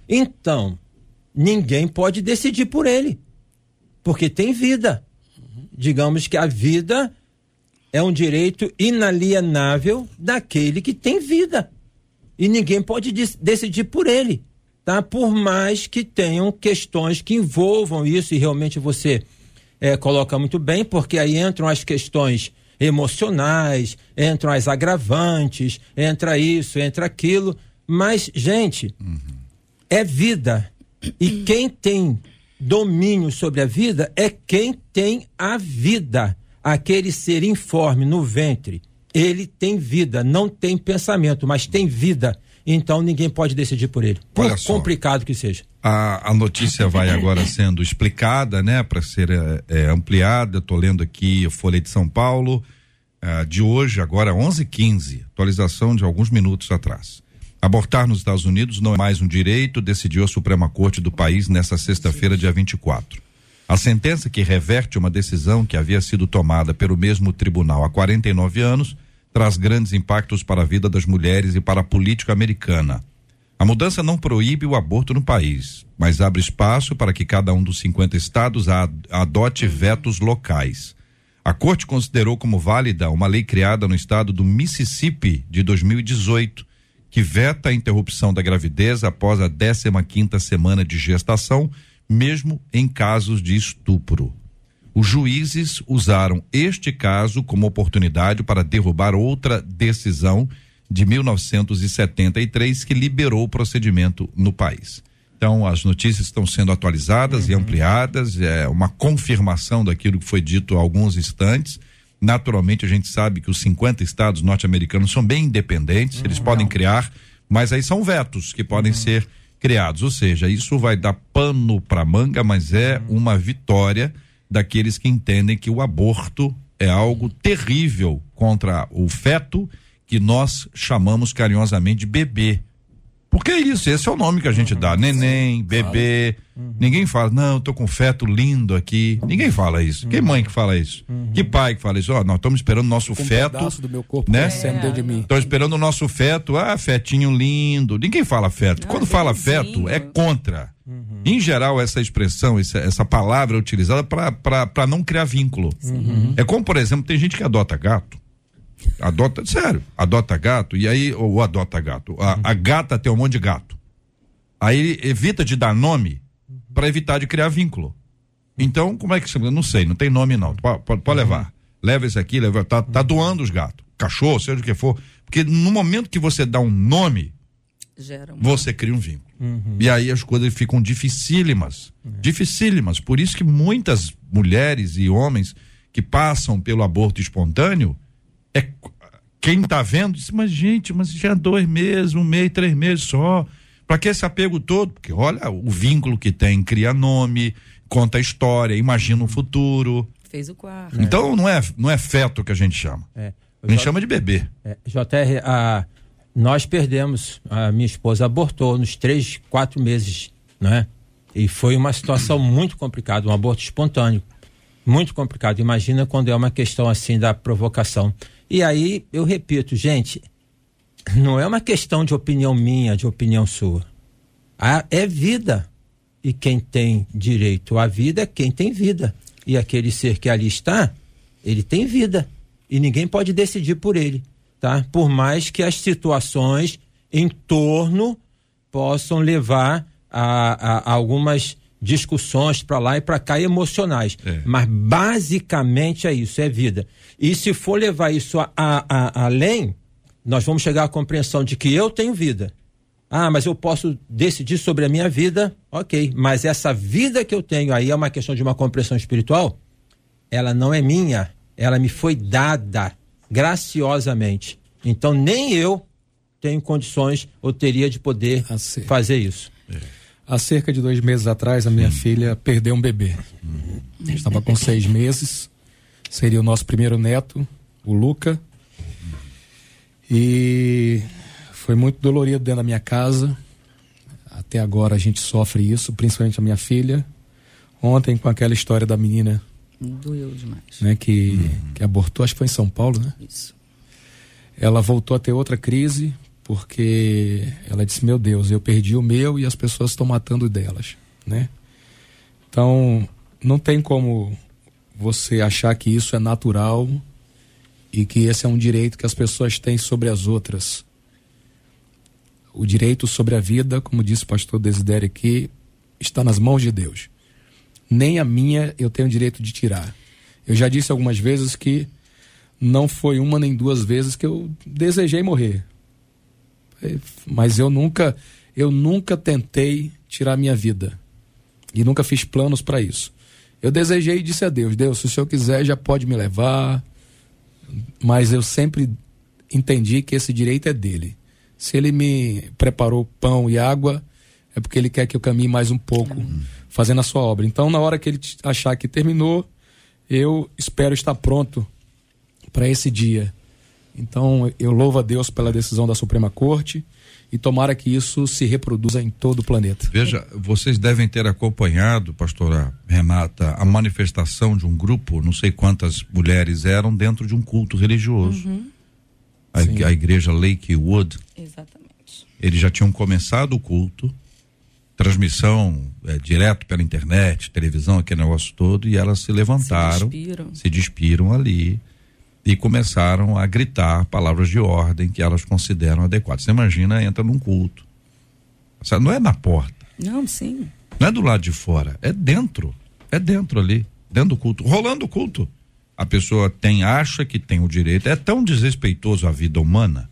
B: Então, ninguém pode decidir por ele, porque tem vida. Digamos que a vida é um direito inalienável daquele que tem vida. E ninguém pode decidir por ele, tá? Por mais que tenham questões que envolvam isso e realmente você eh, coloca muito bem, porque aí entram as questões emocionais, entram as agravantes, entra isso, entra aquilo. Mas, gente, é vida. E quem tem domínio sobre a vida é quem tem a vida. Aquele ser informe no ventre, ele tem vida, não tem pensamento, mas tem vida. Então ninguém pode decidir por ele. Por
A: Olha só.
B: complicado que seja.
A: A, a notícia vai agora sendo explicada, né, para ser eh, eh, ampliada. Estou lendo aqui a Folha de São Paulo ah, de hoje, agora 11:15, atualização de alguns minutos atrás. Abortar nos Estados Unidos não é mais um direito, decidiu a Suprema Corte do país nesta sexta-feira, dia 24. A sentença que reverte uma decisão que havia sido tomada pelo mesmo tribunal há 49 anos traz grandes impactos para a vida das mulheres e para a política americana. A mudança não proíbe o aborto no país, mas abre espaço para que cada um dos 50 estados adote vetos locais. A corte considerou como válida uma lei criada no estado do Mississippi de 2018, que veta a interrupção da gravidez após a 15 quinta semana de gestação mesmo em casos de estupro. Os juízes usaram este caso como oportunidade para derrubar outra decisão de 1973 que liberou o procedimento no país. Então, as notícias estão sendo atualizadas uhum. e ampliadas, é uma confirmação daquilo que foi dito há alguns instantes. Naturalmente, a gente sabe que os 50 estados norte-americanos são bem independentes, uhum. eles podem criar, mas aí são vetos que podem uhum. ser criados. Ou seja, isso vai dar pano para manga, mas é uma vitória daqueles que entendem que o aborto é algo terrível contra o feto que nós chamamos carinhosamente de bebê. Porque é isso, esse é o nome que a gente dá. Neném, bebê. Uhum. Ninguém fala, não, eu tô com feto lindo aqui. Ninguém fala isso. Uhum. Que mãe que fala isso? Uhum. Que pai que fala isso? Ó, oh, nós estamos esperando o nosso com feto. Um
C: do meu corpo
A: né? É. de mim. Estamos esperando o nosso feto. Ah, fetinho lindo. Ninguém fala feto. Ah, Quando fala feto, é contra. Uhum. Em geral, essa expressão, essa, essa palavra é utilizada para não criar vínculo. Uhum. É como, por exemplo, tem gente que adota gato. Adota, sério, adota gato, e aí, ou adota gato. A, a gata tem um monte de gato. Aí evita de dar nome para evitar de criar vínculo. Então, como é que você. Não sei, não tem nome não. Pode, pode, pode levar. Leva esse aqui, leva. Tá, tá doando os gatos. Cachorro, seja o que for. Porque no momento que você dá um nome, Gera uma... você cria um vínculo. Uhum. E aí as coisas ficam dificílimas. Uhum. Dificílimas. Por isso que muitas mulheres e homens que passam pelo aborto espontâneo é quem está vendo diz, mas gente, mas já dois meses, um mês, três meses só. Para que esse apego todo? Porque olha o vínculo que tem, cria nome, conta a história, imagina o futuro.
D: Fez o quarto.
A: Então não é, não é feto que a gente chama. É. A gente J... chama de bebê.
B: É, JR, a, nós perdemos, a minha esposa abortou nos três, quatro meses, né? E foi uma situação muito complicada, um aborto espontâneo. Muito complicado. Imagina quando é uma questão assim da provocação. E aí, eu repito, gente, não é uma questão de opinião minha, de opinião sua. é vida. E quem tem direito à vida é quem tem vida. E aquele ser que ali está, ele tem vida. E ninguém pode decidir por ele, tá? Por mais que as situações em torno possam levar a, a, a algumas discussões para lá e para cá emocionais. É. Mas basicamente é isso, é vida. E se for levar isso a, a, a, além, nós vamos chegar à compreensão de que eu tenho vida. Ah, mas eu posso decidir sobre a minha vida, ok. Mas essa vida que eu tenho aí é uma questão de uma compreensão espiritual? Ela não é minha, ela me foi dada graciosamente. Então nem eu tenho condições ou teria de poder fazer isso.
C: É. Há cerca de dois meses atrás, a minha filha perdeu um bebê. Estava com seis meses, seria o nosso primeiro neto, o Luca. E foi muito dolorido dentro da minha casa. Até agora a gente sofre isso, principalmente a minha filha. Ontem, com aquela história da menina.
D: Doeu demais.
C: Né, que, uhum. que abortou, acho que foi em São Paulo, né?
D: Isso.
C: Ela voltou a ter outra crise, porque ela disse: Meu Deus, eu perdi o meu e as pessoas estão matando delas, né? Então, não tem como você achar que isso é natural e que esse é um direito que as pessoas têm sobre as outras. O direito sobre a vida, como disse o pastor Desidério aqui, está nas mãos de Deus. Nem a minha eu tenho direito de tirar. Eu já disse algumas vezes que não foi uma nem duas vezes que eu desejei morrer. Mas eu nunca, eu nunca tentei tirar minha vida. E nunca fiz planos para isso. Eu desejei e disse a Deus: Deus, se o Senhor quiser, já pode me levar. Mas eu sempre entendi que esse direito é dele. Se ele me preparou pão e água, é porque ele quer que eu caminhe mais um pouco fazendo a sua obra. Então, na hora que ele achar que terminou, eu espero estar pronto para esse dia. Então, eu louvo a Deus pela decisão da Suprema Corte e tomara que isso se reproduza em todo o planeta.
A: Veja, vocês devem ter acompanhado, pastora Renata, a manifestação de um grupo, não sei quantas mulheres eram, dentro de um culto religioso.
D: Uhum.
A: A, a, igreja Lakewood.
D: Exatamente.
A: Eles já tinham começado o culto, transmissão é, direto pela internet, televisão, aquele negócio todo, e elas se levantaram,
D: se despiram,
A: se despiram ali e começaram a gritar palavras de ordem que elas consideram adequadas. Você imagina, entra num culto. Não é na porta.
D: Não, sim.
A: Não é do lado de fora, é dentro. É dentro ali, dentro do culto, rolando o culto. A pessoa tem, acha que tem o direito. É tão desrespeitoso a vida humana,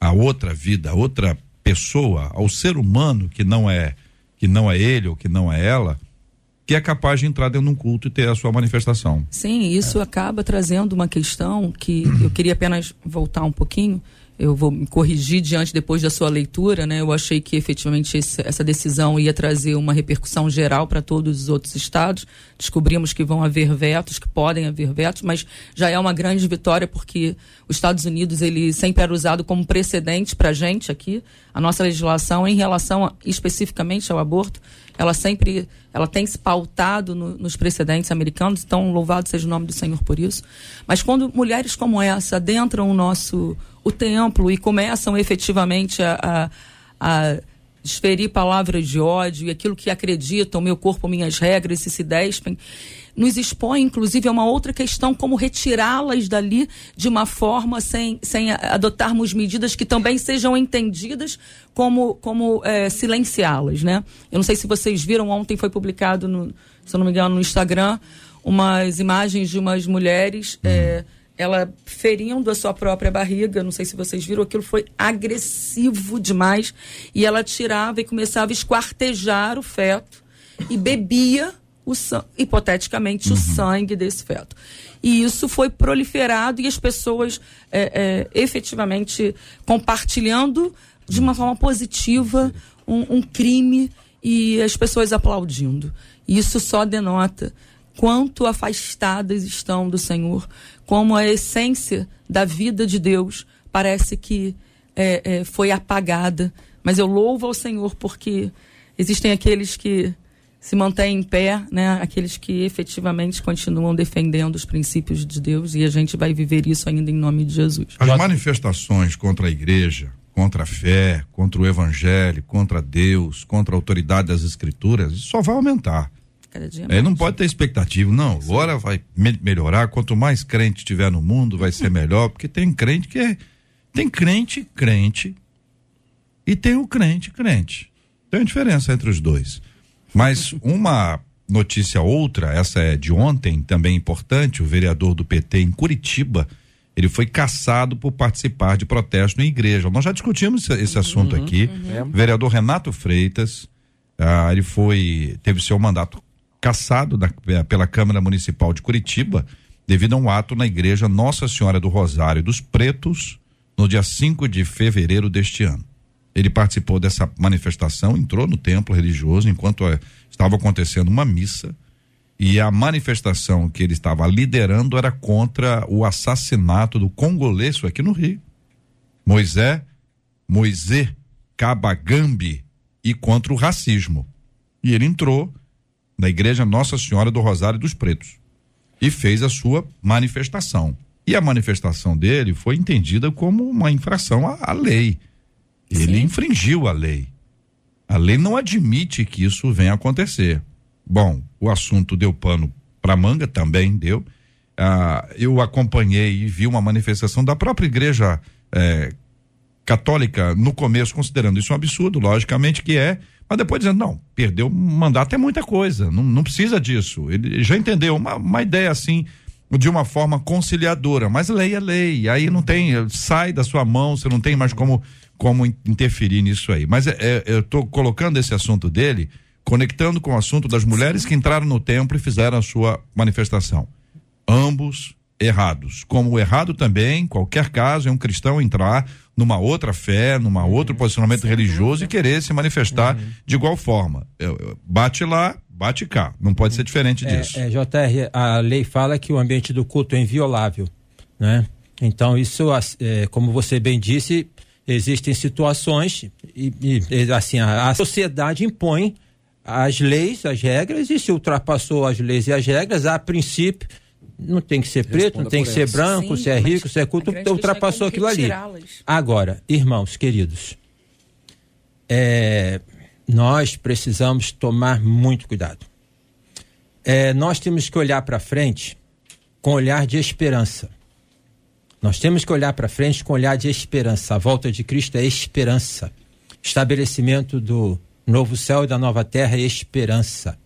A: a outra vida, a outra pessoa, ao ser humano que não é que não é ele ou que não é ela, que é capaz de entrar dentro de um culto e ter a sua manifestação.
D: Sim, isso é. acaba trazendo uma questão que eu queria apenas voltar um pouquinho. Eu vou me corrigir diante depois da sua leitura, né? Eu achei que efetivamente esse, essa decisão ia trazer uma repercussão geral para todos os outros estados. Descobrimos que vão haver vetos, que podem haver vetos, mas já é uma grande vitória porque os Estados Unidos ele sempre era usado como precedente para a gente aqui. A nossa legislação em relação a, especificamente ao aborto ela sempre ela tem se pautado no, nos precedentes americanos, então louvado seja o nome do Senhor por isso. Mas quando mulheres como essa adentram o nosso o templo e começam efetivamente a, a, a desferir palavras de ódio e aquilo que acreditam, meu corpo, minhas regras, e se despem, nos expõe, inclusive, a uma outra questão, como retirá-las dali de uma forma sem, sem adotarmos medidas que também sejam entendidas como, como é, silenciá-las, né? Eu não sei se vocês viram, ontem foi publicado, no, se eu não me engano, no Instagram, umas imagens de umas mulheres... Uhum. É, ela ferindo a sua própria barriga, não sei se vocês viram, aquilo foi agressivo demais, e ela tirava e começava a esquartejar o feto e bebia o hipoteticamente, uhum. o sangue desse feto. E isso foi proliferado e as pessoas é, é, efetivamente compartilhando de uma forma positiva um, um crime e as pessoas aplaudindo. Isso só denota quanto afastadas estão do Senhor, como a essência da vida de Deus parece que é, é, foi apagada. Mas eu louvo ao Senhor porque existem aqueles que se mantém em pé, né? Aqueles que efetivamente continuam defendendo os princípios de Deus e a gente vai viver isso ainda em nome de Jesus.
A: As manifestações contra a igreja, contra a fé, contra o evangelho, contra Deus, contra a autoridade das escrituras, isso só vai aumentar. Cada dia é, não pode ter expectativa, não. Agora vai me melhorar. Quanto mais crente tiver no mundo, vai ser melhor, porque tem crente que é. Tem crente, crente, e tem o crente, crente. Tem diferença entre os dois. Mas uma notícia outra, essa é de ontem, também importante, o vereador do PT em Curitiba, ele foi caçado por participar de protesto em igreja. Nós já discutimos esse, esse assunto uhum, aqui. Uhum. Vereador Renato Freitas, ah, ele foi teve seu mandato cassado da, pela Câmara Municipal de Curitiba devido a um ato na igreja Nossa Senhora do Rosário dos Pretos no dia 5 de fevereiro deste ano. Ele participou dessa manifestação, entrou no templo religioso enquanto eh, estava acontecendo uma missa. E a manifestação que ele estava liderando era contra o assassinato do congolês aqui no Rio. Moisés, Moisés Cabagambi e contra o racismo. E ele entrou na igreja Nossa Senhora do Rosário dos Pretos e fez a sua manifestação. E a manifestação dele foi entendida como uma infração à, à lei. Ele Sim. infringiu a lei. A lei não admite que isso venha a acontecer. Bom, o assunto deu pano para manga, também deu. Ah, eu acompanhei e vi uma manifestação da própria igreja eh, católica no começo, considerando isso um absurdo, logicamente que é, mas depois dizendo, não, perdeu o mandato é muita coisa, não, não precisa disso. Ele já entendeu uma, uma ideia assim, de uma forma conciliadora, mas lei é lei, aí não tem, sai da sua mão, você não tem mais como como interferir nisso aí. Mas é, é, eu estou colocando esse assunto dele, conectando com o assunto das mulheres que entraram no templo e fizeram a sua manifestação. Ambos errados. Como o errado também, em qualquer caso, é um cristão entrar numa outra fé, numa uhum. outro posicionamento Sem religioso e querer se manifestar uhum. de igual forma. Bate lá, bate cá. Não pode ser diferente
B: é,
A: disso.
B: É, JR, a lei fala que o ambiente do culto é inviolável, né? Então isso, é, como você bem disse, existem situações e, e assim a, a, sociedade impõe as leis, as regras e se ultrapassou as leis e as regras, a princípio não tem que ser preto, Responda não tem que ser branco, Sim, se é rico, se é culto, ultrapassou aquilo ali. Agora, irmãos queridos, é, nós precisamos tomar muito cuidado. É, nós temos que olhar para frente com olhar de esperança. Nós temos que olhar para frente com olhar de esperança. A volta de Cristo é esperança. Estabelecimento do novo céu e da nova terra é esperança.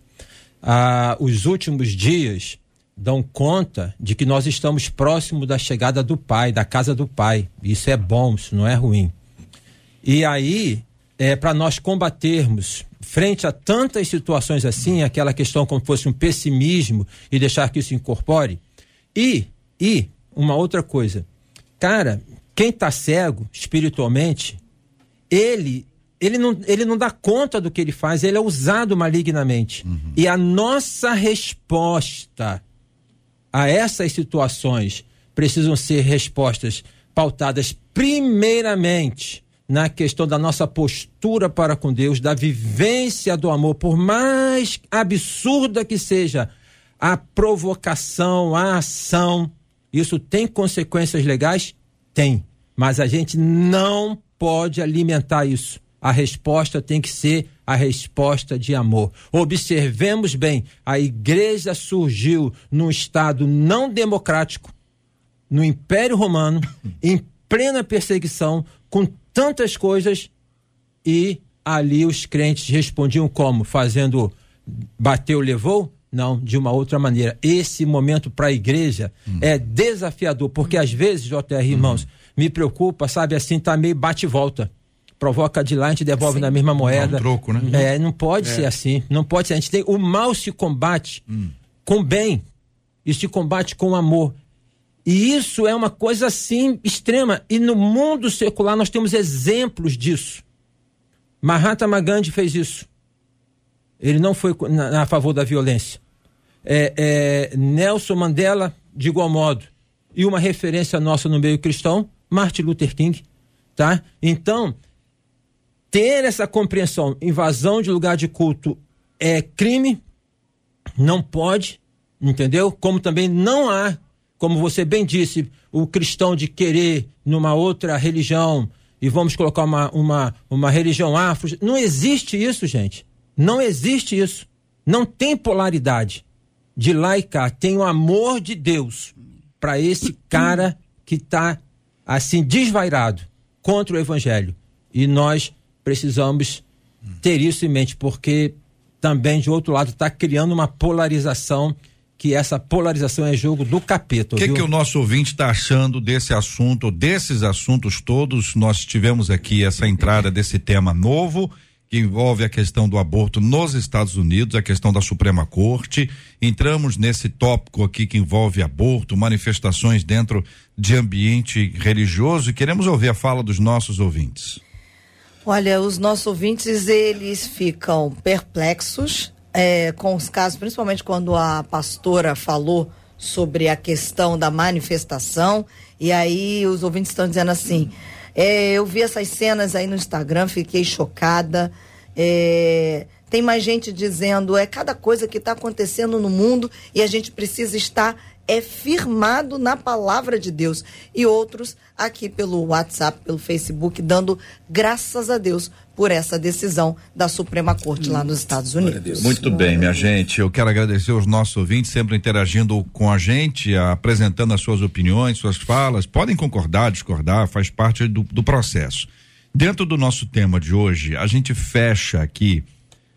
B: Ah, os últimos dias dão conta de que nós estamos próximo da chegada do Pai, da casa do Pai. Isso é bom, isso não é ruim. E aí, é, para nós combatermos frente a tantas situações assim, aquela questão como fosse um pessimismo e deixar que isso incorpore. E, e uma outra coisa. Cara, quem está cego espiritualmente, ele ele não, ele não dá conta do que ele faz, ele é usado malignamente. Uhum. E a nossa resposta a essas situações precisam ser respostas pautadas primeiramente na questão da nossa postura para com Deus, da vivência do amor, por mais absurda que seja a provocação, a ação, isso tem consequências legais? Tem. Mas a gente não pode alimentar isso. A resposta tem que ser a resposta de amor. Observemos bem: a igreja surgiu num estado não democrático, no Império Romano, em plena perseguição, com tantas coisas, e ali os crentes respondiam como? Fazendo bateu, levou? Não, de uma outra maneira. Esse momento para a igreja hum. é desafiador, porque às vezes, JR, irmãos, hum. me preocupa, sabe, assim, tá meio bate-volta. Provoca de lá, a gente devolve Sim. na mesma moeda.
A: um troco, né?
B: É, não pode é. ser assim. Não pode ser. A gente tem. O mal se combate hum. com bem. E se combate com amor. E isso é uma coisa assim extrema. E no mundo secular nós temos exemplos disso. Mahatma Gandhi fez isso. Ele não foi a favor da violência é, é, Nelson Mandela, de igual modo, e uma referência nossa no meio cristão, Martin Luther King, tá? Então, ter essa compreensão, invasão de lugar de culto é crime, não pode, entendeu? Como também não há, como você bem disse, o cristão de querer numa outra religião e vamos colocar uma, uma, uma religião afro. Não existe isso, gente. Não existe isso. Não tem polaridade de lá e cá, tem o amor de Deus para esse cara que está assim desvairado contra o evangelho. E nós precisamos ter isso em mente, porque também de outro lado está criando uma polarização que essa polarização é jogo do capeta.
A: O que, que o nosso ouvinte está achando desse assunto, desses assuntos todos? Nós tivemos aqui essa entrada desse tema novo que envolve a questão do aborto nos Estados Unidos, a questão da Suprema Corte. Entramos nesse tópico aqui que envolve aborto, manifestações dentro de ambiente religioso e queremos ouvir a fala dos nossos ouvintes.
E: Olha, os nossos ouvintes, eles ficam perplexos é, com os casos, principalmente quando a pastora falou sobre a questão da manifestação, e aí os ouvintes estão dizendo assim. É, eu vi essas cenas aí no Instagram, fiquei chocada. É, tem mais gente dizendo é cada coisa que está acontecendo no mundo e a gente precisa estar é firmado na palavra de Deus. E outros aqui pelo WhatsApp, pelo Facebook, dando graças a Deus por essa decisão da Suprema Corte lá nos Estados Unidos.
A: Muito bem, minha gente. Eu quero agradecer aos nossos ouvintes, sempre interagindo com a gente, apresentando as suas opiniões, suas falas. Podem concordar, discordar, faz parte do, do processo. Dentro do nosso tema de hoje, a gente fecha aqui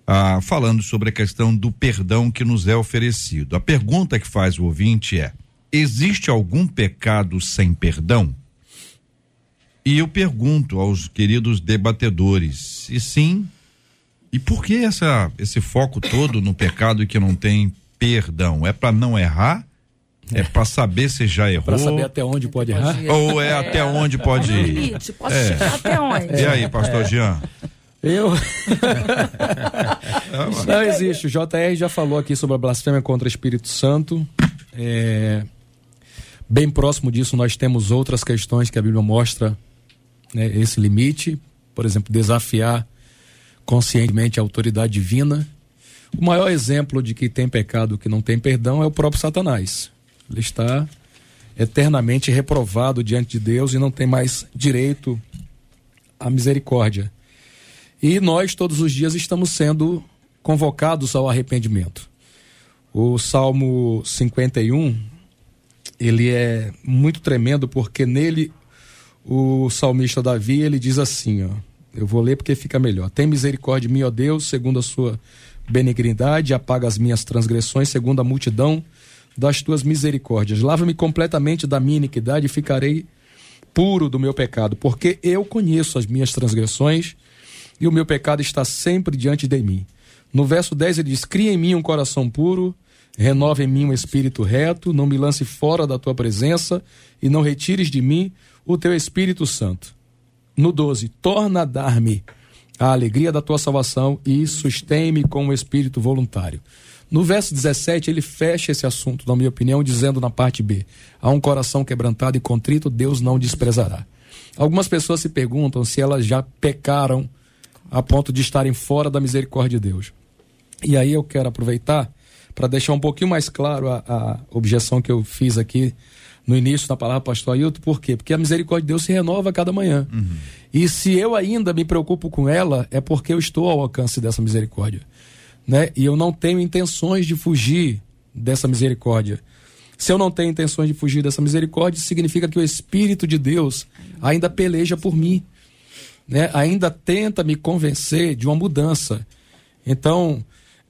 A: ah, falando sobre a questão do perdão que nos é oferecido. A pergunta que faz o ouvinte é: existe algum pecado sem perdão? E eu pergunto aos queridos debatedores, e sim, e por que essa, esse foco todo no pecado que não tem perdão? É para não errar? É, é para saber se já errou. Para
C: saber até onde pode errar?
A: Ou é, é até onde pode ir?
D: Limite, posso é. chegar até onde?
A: E aí, pastor é. Jean?
C: Eu. não existe. O JR já falou aqui sobre a blasfêmia contra o Espírito Santo. É... Bem próximo disso, nós temos outras questões que a Bíblia mostra né, esse limite, por exemplo, desafiar conscientemente a autoridade divina. O maior exemplo de que tem pecado que não tem perdão é o próprio Satanás. Ele está eternamente reprovado diante de Deus e não tem mais direito à misericórdia. E nós, todos os dias, estamos sendo convocados ao arrependimento. O Salmo 51, ele é muito tremendo porque nele o salmista Davi, ele diz assim, ó, eu vou ler porque fica melhor. Tem misericórdia de mim, ó Deus, segundo a sua benignidade, apaga as minhas transgressões, segundo a multidão das tuas misericórdias. Lava-me completamente da minha iniquidade e ficarei puro do meu pecado, porque eu conheço as minhas transgressões e o meu pecado está sempre diante de mim. No verso 10 ele diz: Cria em mim um coração puro, renova em mim um espírito reto, não me lance fora da tua presença e não retires de mim o teu Espírito Santo. No 12: Torna a dar-me a alegria da tua salvação e sustém-me com o espírito voluntário. No verso 17, ele fecha esse assunto, na minha opinião, dizendo na parte B: Há um coração quebrantado e contrito, Deus não desprezará. Algumas pessoas se perguntam se elas já pecaram a ponto de estarem fora da misericórdia de Deus. E aí eu quero aproveitar para deixar um pouquinho mais claro a, a, objeção que eu fiz aqui no início da palavra pastor Ailton, por quê? Porque a misericórdia de Deus se renova a cada manhã. Uhum. E se eu ainda me preocupo com ela, é porque eu estou ao alcance dessa misericórdia. Né? E eu não tenho intenções de fugir dessa misericórdia. Se eu não tenho intenções de fugir dessa misericórdia, significa que o Espírito de Deus ainda peleja por mim né, ainda tenta me convencer de uma mudança. Então,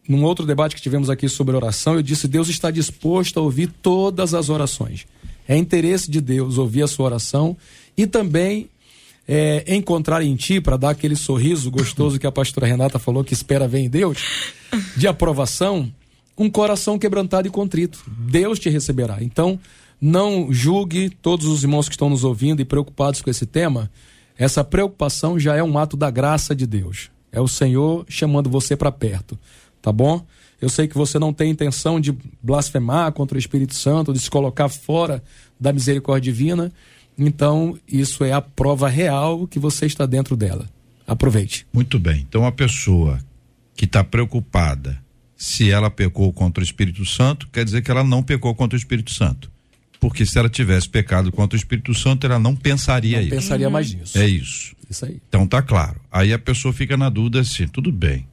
C: num outro debate que tivemos aqui sobre oração, eu disse: Deus está disposto a ouvir todas as orações. É interesse de Deus ouvir a sua oração e também é, encontrar em ti, para dar aquele sorriso gostoso que a pastora Renata falou que espera ver em Deus, de aprovação, um coração quebrantado e contrito. Deus te receberá. Então, não julgue todos os irmãos que estão nos ouvindo e preocupados com esse tema essa preocupação já é um ato da graça de Deus. É o Senhor chamando você para perto, tá bom? Eu sei que você não tem intenção de blasfemar contra o Espírito Santo, de se colocar fora da misericórdia divina. Então, isso é a prova real que você está dentro dela. Aproveite.
A: Muito bem. Então, a pessoa que está preocupada se ela pecou contra o Espírito Santo, quer dizer que ela não pecou contra o Espírito Santo. Porque se ela tivesse pecado contra o Espírito Santo, ela não pensaria
C: não
A: isso.
C: pensaria mais nisso.
A: É isso.
C: Isso aí.
A: Então tá claro. Aí a pessoa fica na dúvida assim, tudo bem.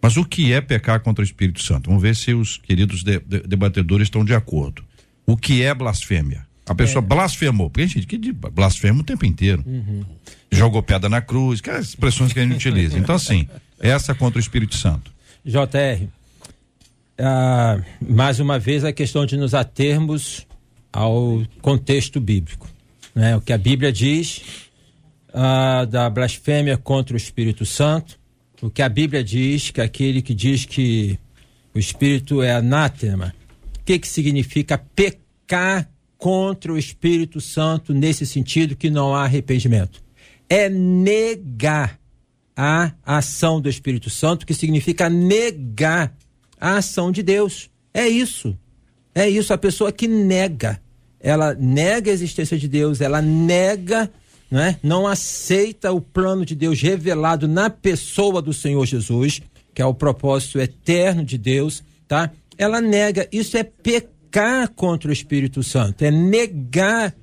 A: Mas o que é pecar contra o Espírito Santo? Vamos ver se os queridos de, de, debatedores estão de acordo. O que é blasfêmia? A pessoa é. blasfemou. Porque, gente, que blasfema o tempo inteiro. Uhum. Jogou pedra na cruz, que é as expressões que a gente utiliza. Então, assim, essa contra o Espírito Santo.
B: JR, ah, mais uma vez a questão de nos atermos ao contexto bíblico. Né? O que a Bíblia diz ah, da blasfêmia contra o Espírito Santo, o que a Bíblia diz que aquele que diz que o Espírito é anátema, o que, que significa pecar contra o Espírito Santo nesse sentido que não há arrependimento? É negar a ação do Espírito Santo, que significa negar a ação de Deus. É isso. É isso, a pessoa que nega ela nega a existência de Deus, ela nega, não, é? não aceita o plano de Deus revelado na pessoa do Senhor Jesus, que é o propósito eterno de Deus, tá? Ela nega, isso é pecar contra o Espírito Santo, é negar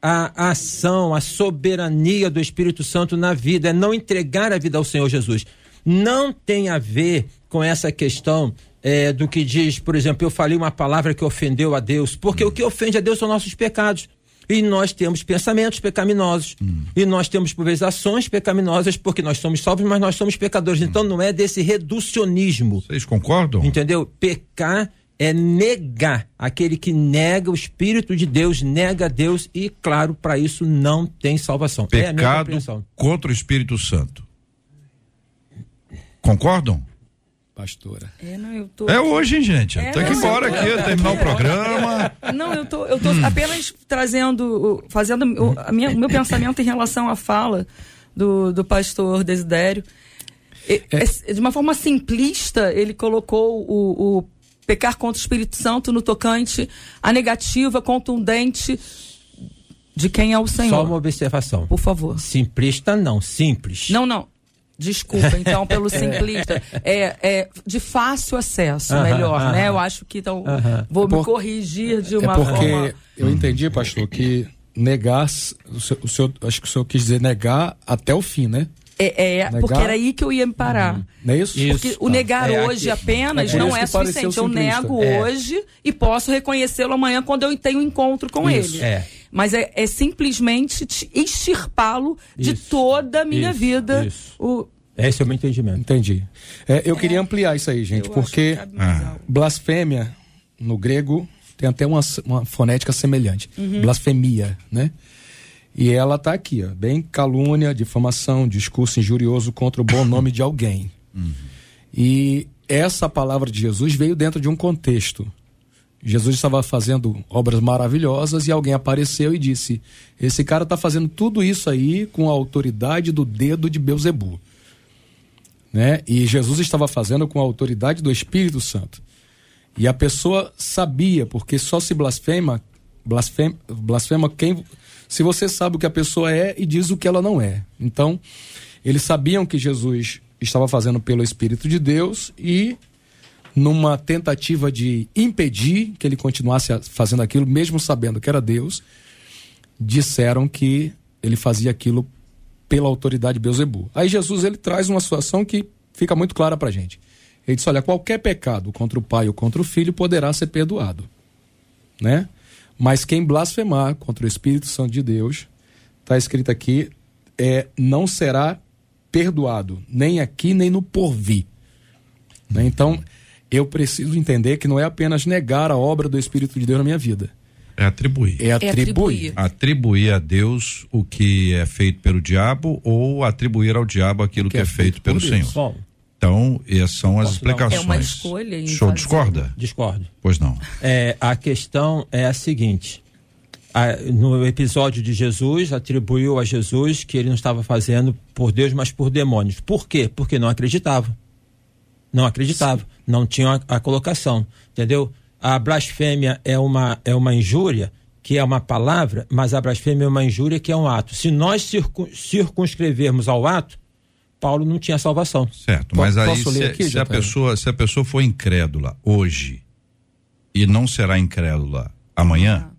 B: a ação, a soberania do Espírito Santo na vida, é não entregar a vida ao Senhor Jesus. Não tem a ver com essa questão é, do que diz, por exemplo, eu falei uma palavra que ofendeu a Deus, porque o que ofende a Deus são nossos pecados. E nós temos pensamentos pecaminosos. Hum. E nós temos, por vezes, ações pecaminosas, porque nós somos salvos, mas nós somos pecadores. Hum. Então não é desse reducionismo.
A: Vocês concordam?
B: Entendeu? Pecar é negar. Aquele que nega o Espírito de Deus, nega Deus, e, claro, para isso não tem salvação.
A: É Pecado
B: é
A: contra o Espírito Santo. Concordam?
C: Pastora.
D: É, não, eu tô...
A: é hoje, hein, gente? É, Tem que ir embora aqui, terminar o programa.
D: Não, eu tô, eu tô hum. apenas trazendo, fazendo o, a minha, o meu pensamento em relação à fala do, do pastor Desidério. É. é. De uma forma simplista, ele colocou o, o pecar contra o Espírito Santo no tocante à negativa contundente De quem é o Senhor?
B: Só uma observação.
D: Por favor.
B: Simplista não, simples.
D: Não, não. Desculpa, então, pelo simplista. É, é de fácil acesso,
B: Aham,
D: melhor,
B: aham.
D: né? Eu acho que então
B: Aham.
D: vou
C: É
D: me
C: por-
D: corrigir de
C: É
D: uma
C: porque
D: forma.
C: eu entendi, pastor, que negar, o senhor, o senhor- acho que o senhor quis dizer negar até o fim, né?
D: É, é porque era aí que eu ia me parar.
C: Não é isso?
D: Porque o negar
B: É,
D: hoje
B: aqui-
D: apenas
C: é por
D: não
C: isso
D: é suficiente. Eu
C: simplista.
D: nego
B: É.
D: hoje e posso reconhecê-lo amanhã quando eu tenho um encontro com
C: Isso.
D: ele.
B: É.
D: Mas é, é simplesmente te- extirpá-lo de
B: Isso.
D: toda a minha
B: Isso,
D: vida.
B: isso.
D: O,
B: Esse é o meu entendimento.
C: Entendi. É, eu queria ampliar isso aí, gente, porque
A: Ah.
C: blasfêmia no grego tem até uma, uma fonética semelhante. Blasfemia, né? E ela tá aqui, ó, bem calúnia, difamação, discurso injurioso contra o bom nome de alguém. E essa palavra de Jesus veio dentro de um contexto. Jesus estava fazendo obras maravilhosas e alguém apareceu e disse: Esse cara está fazendo tudo isso aí com a autoridade do dedo de Beuzebu. Né? E Jesus estava fazendo com a autoridade do Espírito Santo. E a pessoa sabia, porque só se blasfema, blasfema, blasfema quem. Se você sabe o que a pessoa é e diz o que ela não é. Então, eles sabiam que Jesus estava fazendo pelo Espírito de Deus e, numa tentativa de impedir que ele continuasse fazendo aquilo, mesmo sabendo que era Deus, disseram que ele fazia aquilo pela autoridade de Beuzebu. Aí Jesus ele traz uma situação que fica muito clara pra gente. Ele diz: olha, qualquer pecado contra o pai ou contra o filho poderá ser perdoado, né? Mas quem blasfemar contra o Espírito Santo de Deus, está escrito aqui, é não será perdoado, nem aqui nem no porvir. Né? Então, eu preciso entender que não é apenas negar a obra do Espírito de Deus na minha vida,
A: É atribuir.
C: é atribuir.
D: atribuir.
A: Atribuir a Deus o que é feito pelo diabo ou atribuir ao diabo aquilo que, é feito pelo
C: por Deus.
A: Senhor.
B: Bom,
A: Então, essas são as explicações.
D: É uma escolha
A: O senhor discorda?
B: discordo.
A: Pois não.
B: É, a questão é a seguinte: a- no episódio de Jesus, atribuiu a Jesus que ele não estava fazendo por Deus, mas por demônios. Por quê? Porque não acreditava. Não acreditava. Não tinha a, a colocação. Entendeu? A blasfêmia é uma, é uma injúria, que é uma palavra, mas a blasfêmia é uma injúria que é um ato. Se nós circun- circunscrevermos ao ato, Paulo não tinha salvação.
A: Certo, mas aí
C: posso ler
A: se,
C: aqui,
A: se a pessoa, se a pessoa for incrédula hoje e não será incrédula amanhã,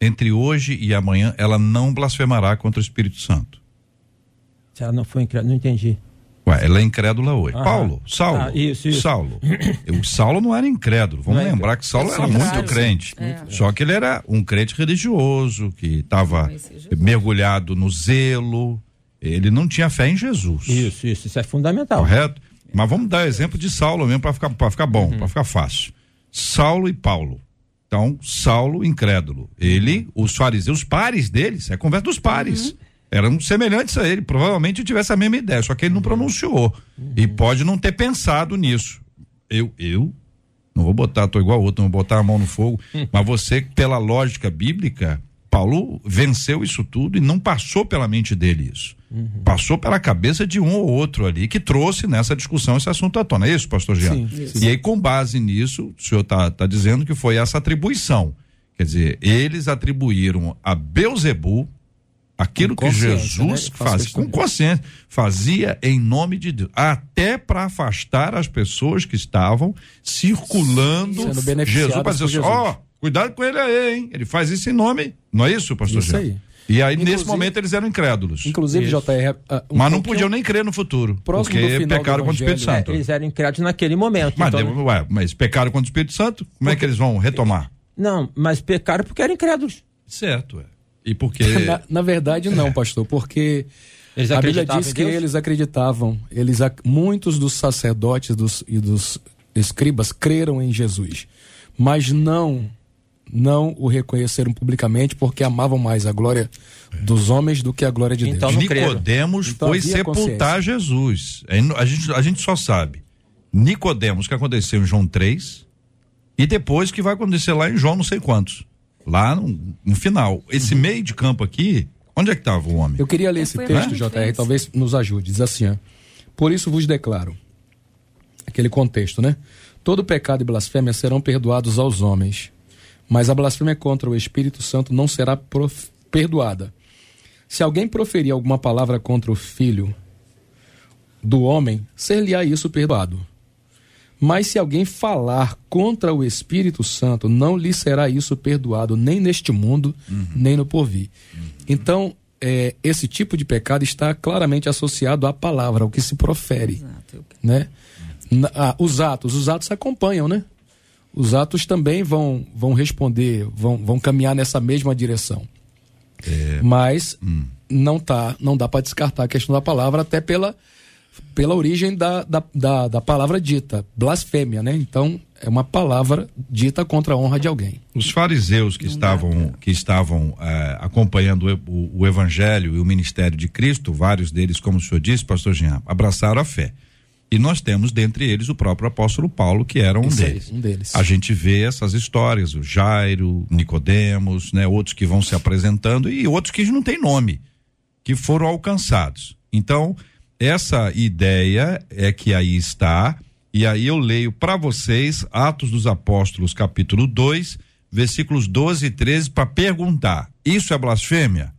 A: entre hoje e amanhã ela não blasfemará contra o Espírito Santo.
B: Se ela não foi incrédula, não entendi.
A: Ué, ela é incrédula hoje.
B: Aham.
A: Paulo, Saulo.
B: Ah, isso, isso.
A: Saulo. O Saulo não era incrédulo. Vamos
B: é
A: lembrar que Saulo
D: É
A: era muito crente.
D: É.
A: Só que ele era um crente religioso, que estava mergulhado no zelo. Ele não tinha fé em Jesus.
B: Isso, isso, isso é fundamental.
A: Correto? Mas vamos dar exemplo de Saulo mesmo para ficar, pra ficar bom,
B: Uhum.
A: para ficar fácil. Saulo e Paulo. Então, Saulo incrédulo. Ele, os fariseus, os pares deles, é conversa dos pares.
B: Uhum.
A: Eram semelhantes a ele, provavelmente tivesse a mesma ideia, só que ele não pronunciou. E pode não ter pensado nisso. Eu, eu, não vou botar, tô igual outro, não vou botar a mão no fogo, mas você, pela lógica bíblica, Paulo venceu isso tudo e não passou pela mente dele isso. Passou pela cabeça de um ou outro ali que trouxe nessa discussão esse assunto à tona. É isso, pastor Jean?
C: Sim,
A: E aí, com base nisso, o senhor está tá dizendo que foi essa atribuição. Quer dizer, eles atribuíram a Beuzebu aquilo que Jesus
C: né?
A: Faz, com consciência, fazia em nome de Deus, até para afastar as pessoas que estavam circulando
C: Sendo beneficiadas
A: Jesus, para dizer assim, ó, cuidado com ele aí, hein? Ele faz isso em nome, não é isso, pastor
C: Isso
A: Jean?
C: aí.
A: E aí, nesse
C: Inclusive-
A: momento, eles eram incrédulos.
C: Inclusive,
B: Isso.
C: JR. ah, um
A: mas não podiam nem crer no futuro.
C: Próximo do
A: porque pecaram contra o Espírito. Santo.
B: É, eles eram incrédulos naquele momento.
A: Mas,
B: então,
A: ué, mas pecaram contra o Espírito Santo? Como é que eles vão retomar?
B: Não, mas pecaram porque eram incrédulos.
A: Certo, é. E porque.
C: Na, na verdade, não, pastor, porque
B: Eles
C: a Bíblia diz que eles acreditavam. Eles, muitos dos sacerdotes dos, e dos escribas creram em Jesus, mas não não o reconheceram publicamente porque amavam mais a glória dos homens do que a glória de
B: Então,
C: Deus.
B: creram.
A: Nicodemos
C: Então
A: foi sepultar Jesus. É, A gente, a gente só sabe. Nicodemos, que aconteceu em João 3, e depois que vai acontecer lá em João não sei quantos. Lá no, no final. Esse meio de campo aqui, onde é que estava o homem?
C: Eu queria ler
D: É,
C: esse texto, JR, talvez nos ajude. Diz assim: ó, Por isso vos declaro, aquele contexto, né? Todo pecado e blasfêmia serão perdoados aos homens, mas a blasfêmia contra o Espírito Santo não será prof- perdoada. Se alguém proferir alguma palavra contra o filho do homem, ser-lhe-á isso perdoado. Mas se alguém falar contra o Espírito Santo, não lhe será isso perdoado, nem neste mundo, nem no porvir. Então, é, esse tipo de pecado está claramente associado à palavra, ao que se profere.
D: Exato.
C: Né? Na- ah, os atos, os atos acompanham, né? Os atos também vão, vão responder, vão, vão caminhar nessa mesma direção. Mas não tá, não dá para descartar a questão da palavra, até pela, pela origem da, da, da, da palavra dita, blasfêmia, né? Então, é uma palavra dita contra a honra de alguém.
A: Os fariseus que estavam, que estavam eh, acompanhando o, o- o evangelho e o ministério de Cristo, vários deles, como o senhor disse, pastor Jean, abraçaram a fé. E nós temos dentre eles o próprio apóstolo Paulo, que era um
C: Isso
A: deles.
C: um deles.
A: A gente vê essas histórias, o Jairo, Nicodemos, né, outros que vão se apresentando e outros que não têm nome, que foram alcançados. Então, essa ideia é que aí está, e aí eu leio para vocês Atos dos Apóstolos, capítulo 2, versículos 12 e 13, para perguntar: isso é blasfêmia?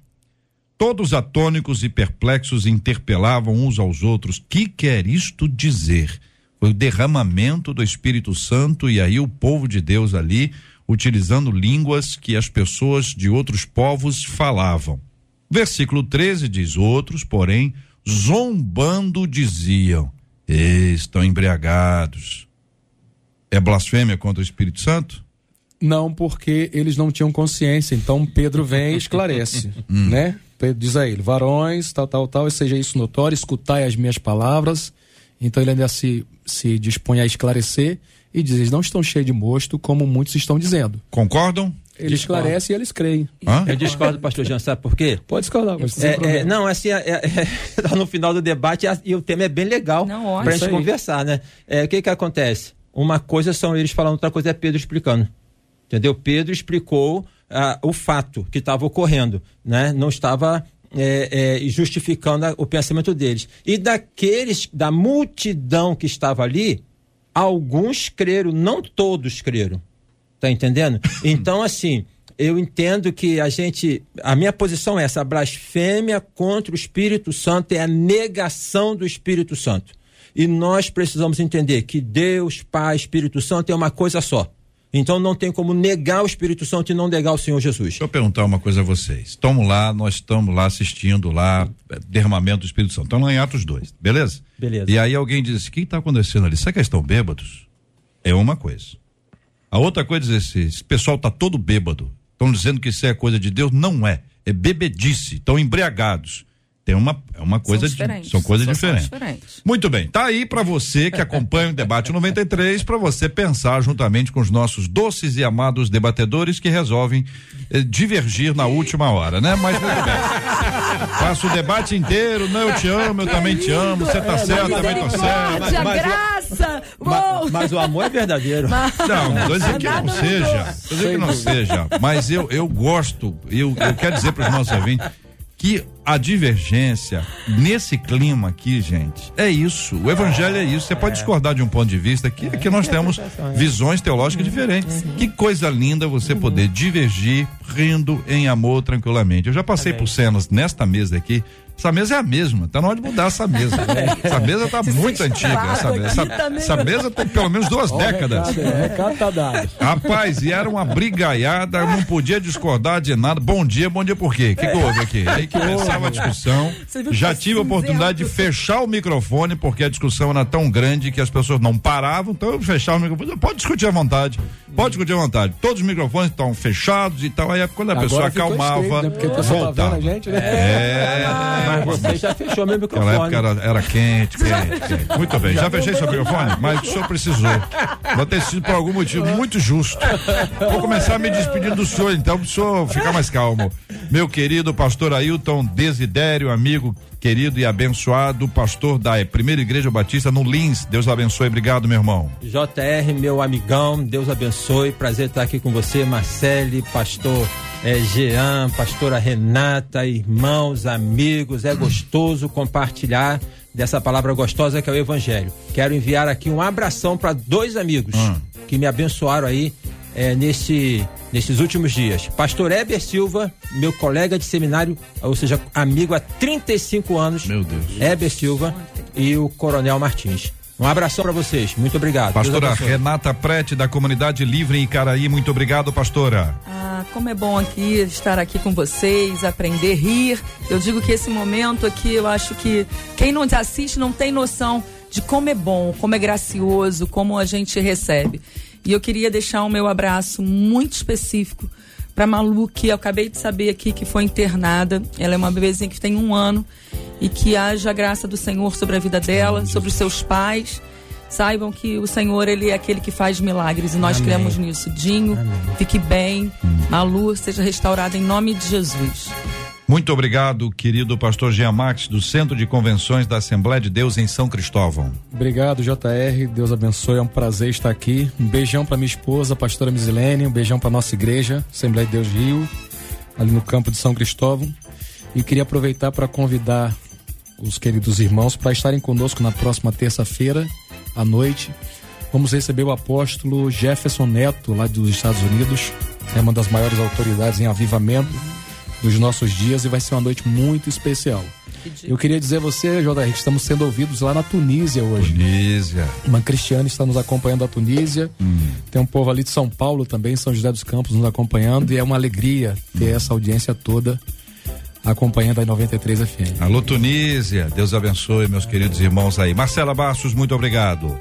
A: Todos atônicos e perplexos interpelavam uns aos outros: que quer isto dizer? Foi o derramamento do Espírito Santo e aí o povo de Deus ali utilizando línguas que as pessoas de outros povos falavam. Versículo 13 diz: Outros, porém, zombando diziam: Estão embriagados. É blasfêmia contra o Espírito Santo?
C: Não, porque eles não tinham consciência. Então Pedro vem e esclarece, né? Pedro diz a ele, varões, tal, tal, tal, e seja isso notório, escutai as minhas palavras. Então ele ainda se, se dispõe a esclarecer e diz, eles não estão cheios de mosto, como muitos estão dizendo.
A: Concordam?
C: Ele esclarece e eles creem.
A: Hã?
B: Eu discordo, pastor Jean, sabe por quê?
C: Pode discordar, mas sem
B: É, é, não, assim, é, é, no final do debate a- e o tema é bem legal pra
C: Isso
B: gente conversar, né? É, o que que acontece? Uma coisa são eles falando, outra coisa é Pedro explicando. Entendeu? Pedro explicou ah, o fato que estava ocorrendo, né? Não estava é, é, justificando a- o pensamento deles. E daqueles, da multidão que estava ali, alguns creram, não todos creram. Tá entendendo? Então, assim, eu entendo que a gente. A minha posição é essa: a blasfêmia contra o Espírito Santo é a negação do Espírito Santo. E nós precisamos entender que Deus, Pai, Espírito Santo é uma coisa só. Então não tem como negar o Espírito Santo e não negar o Senhor Jesus.
A: Deixa eu perguntar uma coisa a vocês. Estamos lá, nós estamos lá assistindo lá, eh, derramamento do Espírito Santo. Estamos lá em Atos 2, beleza?
B: Beleza.
A: E aí alguém diz: o que está acontecendo ali? Será que eles estão bêbados? É uma coisa. A outra coisa é esse, esse pessoal está todo bêbado. Estão dizendo que isso é coisa de Deus? Não é. É bebedice. Estão embriagados. Tem uma, é uma coisa
D: são
A: de- são coisas
D: São
A: diferentes.
D: diferentes.
A: Muito bem, tá aí para você que acompanha o debate 93, para você pensar juntamente com os nossos doces e amados debatedores que resolvem eh, divergir na última hora, né? Mas muito bem. Faço o debate inteiro, não, eu te amo, eu também te amo, você tá certo, eu também tô certo.
B: Mas- mas-
D: graça!
B: Ma-
D: Uou!
B: mas o amor é verdadeiro.
A: Não, não tô dizendo que não seja. Tô dizendo que não seja. Mas eu, eu gosto, eu, eu quero dizer para os nossos ouvintes que a divergência nesse clima aqui, gente, é isso. O evangelho é isso. Você pode discordar de um ponto de vista que, que nós temos visões teológicas diferentes. Que coisa linda você poder divergir rindo em amor tranquilamente. Eu já passei por cenas nesta mesa aqui. Essa mesa é a mesma, tá na hora de mudar essa mesa. Essa mesa tá muito antiga. Essa,
D: aqui
A: essa,
D: também.
A: essa mesa tem pelo menos duas
C: Ó,
A: décadas.
C: recado, é, recado tá dado.
A: Rapaz, e era uma brigaiada, eu não podia discordar de nada. Bom dia, bom dia por quê? O que, que houve aqui? Aí começava a discussão.
D: Que
A: Já
D: tá
A: tive a oportunidade de fechar o microfone, porque a discussão era tão grande que as pessoas não paravam. Então eu fechava o microfone. Pode discutir à vontade. Pode discutir à vontade. Todos os microfones estão fechados e tal. Aí quando a pessoa
C: Agora
A: acalmava,
C: estreito, né? Tá
A: voltava.
C: a gente, né?
A: É.
B: Mas você já fechou meu
A: Naquela
B: microfone.
A: época era, era quente, quente, quente. Muito bem, já fechei seu microfone, mas o senhor precisou. Vai ter sido por algum motivo muito justo. Vou começar me despedindo do senhor, então, para o senhor ficar mais calmo. Meu querido pastor Ailton Desidério, amigo querido e abençoado, pastor da Primeira Igreja Batista no Lins. Deus abençoe, obrigado, meu irmão.
B: JR, meu amigão, Deus abençoe. Prazer estar aqui com você, Marcele, pastor eh, Jean, pastora Renata, irmãos, amigos. É gostoso compartilhar dessa palavra gostosa que é o Evangelho. Quero enviar aqui um abração para dois amigos
A: Hum.
B: que me abençoaram aí eh, nesse nesses últimos dias. Pastor Heber Silva, meu colega de seminário, ou seja, amigo há 35 anos.
A: Meu Deus.
B: Heber Silva e o Coronel Martins. Um abração para vocês. Muito obrigado.
A: Pastora Renata Prete, da Comunidade Livre em Icaraí. Muito obrigado, pastora.
D: Ah, como é bom aqui estar aqui com vocês, aprender, rir. Eu digo que esse momento aqui, eu acho que quem não assiste não tem noção de como é bom, como é gracioso, como a gente recebe. E eu queria deixar o meu abraço muito específico para Malu, que eu acabei de saber aqui que foi internada. Ela é uma bebezinha que tem um ano e que haja a graça do Senhor sobre a vida dela, sobre os seus pais. Saibam que o Senhor, Ele é aquele que faz milagres e nós
B: Amém.
D: cremos nisso. Dinho,
B: Amém.
D: fique bem. Malu, seja restaurada em nome de Jesus.
A: Muito obrigado, querido pastor Jean Max, do Centro de Convenções da Assembleia de Deus em São Cristóvão.
C: Obrigado, JR. Deus abençoe. É um prazer estar aqui. Um beijão para minha esposa, pastora Misilene. Um beijão para nossa igreja, Assembleia de Deus Rio, ali no campo de São Cristóvão. E queria aproveitar para convidar os queridos irmãos para estarem conosco na próxima terça-feira à noite. Vamos receber o apóstolo Jefferson Neto, lá dos Estados Unidos. É uma das maiores autoridades em avivamento dos nossos dias e vai ser uma noite muito especial. Eu queria dizer a você, JR, que estamos sendo ouvidos lá na Tunísia hoje.
A: Tunísia.
C: Uma cristiana está nos acompanhando da Tunísia. Tem um povo ali de São Paulo também, São José dos Campos, nos acompanhando. E é uma alegria ter essa audiência toda acompanhando a 93 FM.
A: Alô, Tunísia. Deus abençoe, meus queridos irmãos aí. Marcela Bastos, muito obrigado.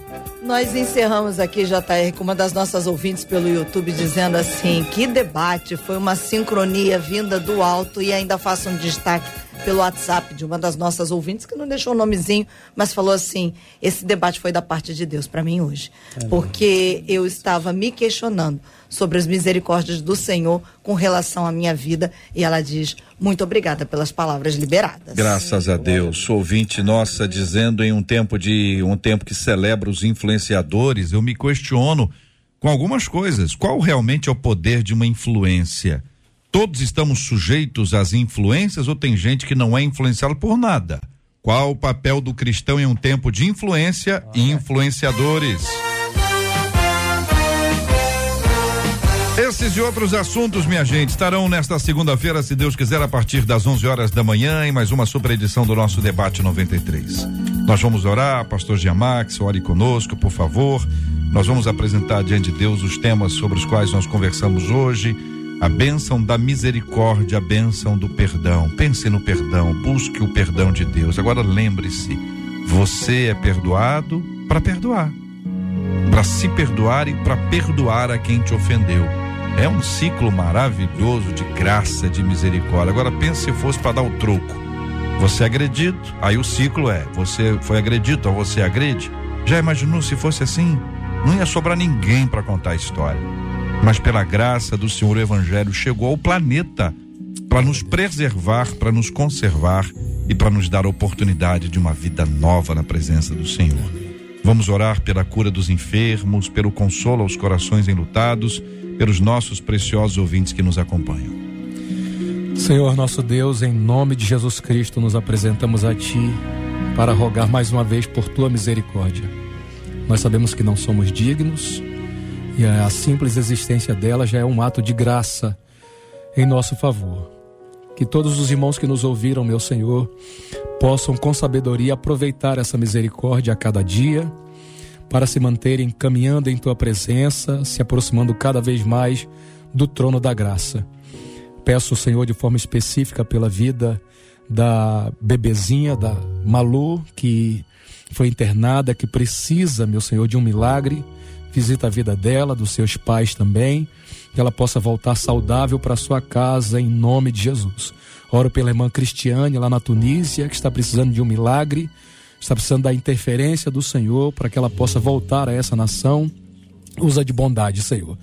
E: Nós encerramos aqui, JR, com uma das nossas ouvintes pelo YouTube dizendo assim: que debate, foi uma sincronia vinda do alto e ainda faço um destaque pelo WhatsApp de uma das nossas ouvintes que não deixou o nomezinho, mas falou assim: esse debate foi da parte de Deus para mim hoje, porque eu estava me questionando sobre as misericórdias do Senhor com relação à minha vida e ela diz: muito obrigada pelas palavras liberadas.
A: Graças a Deus. Ouvinte nossa dizendo em um tempo de um tempo que celebra os influenciadores, eu me questiono com algumas coisas. Qual realmente é o poder de uma influência? Todos estamos sujeitos às influências ou tem gente que não é influenciado por nada? Qual o papel do cristão em um tempo de influência e influenciadores? Esses e outros assuntos, minha gente, estarão nesta segunda-feira, se Deus quiser, a partir das 11 horas da manhã, em mais uma super edição do nosso Debate 93. Nós vamos orar, Pastor Giamax, ore conosco, por favor. Nós vamos apresentar diante de Deus os temas sobre os quais nós conversamos hoje. A bênção da misericórdia, a bênção do perdão. Pense no perdão, busque o perdão de Deus. Agora lembre-se, você é perdoado para perdoar para se perdoar e para perdoar a quem te ofendeu. É um ciclo maravilhoso de graça, de misericórdia. Agora pense se fosse para dar o troco. Você é agredido, aí o ciclo é: você foi agredido, então você agrede. Já imaginou se fosse assim? Não ia sobrar ninguém para contar a história. Mas pela graça do Senhor, o Evangelho chegou ao planeta para nos preservar, para nos conservar e para nos dar a oportunidade de uma vida nova na presença do Senhor. Vamos orar pela cura dos enfermos, pelo consolo aos corações enlutados, pelos nossos preciosos ouvintes que nos acompanham.
C: Senhor nosso Deus, em nome de Jesus Cristo, nos apresentamos a Ti para rogar mais uma vez por Tua misericórdia. Nós sabemos que não somos dignos e a simples existência dela já é um ato de graça em nosso favor. Que todos os irmãos que nos ouviram, meu Senhor, possam com sabedoria aproveitar essa misericórdia a cada dia para se manterem caminhando em tua presença, se aproximando cada vez mais do trono da graça. Peço, Senhor, de forma específica pela vida da bebezinha, da Malu, que foi internada, que precisa, meu Senhor, de um milagre. Visita a vida dela, dos seus pais também, que ela possa voltar saudável para sua casa em nome de Jesus. Oro pela irmã Cristiane lá na Tunísia, que está precisando de um milagre, está precisando da interferência do Senhor para que ela possa voltar a essa nação. Usa de bondade, Senhor.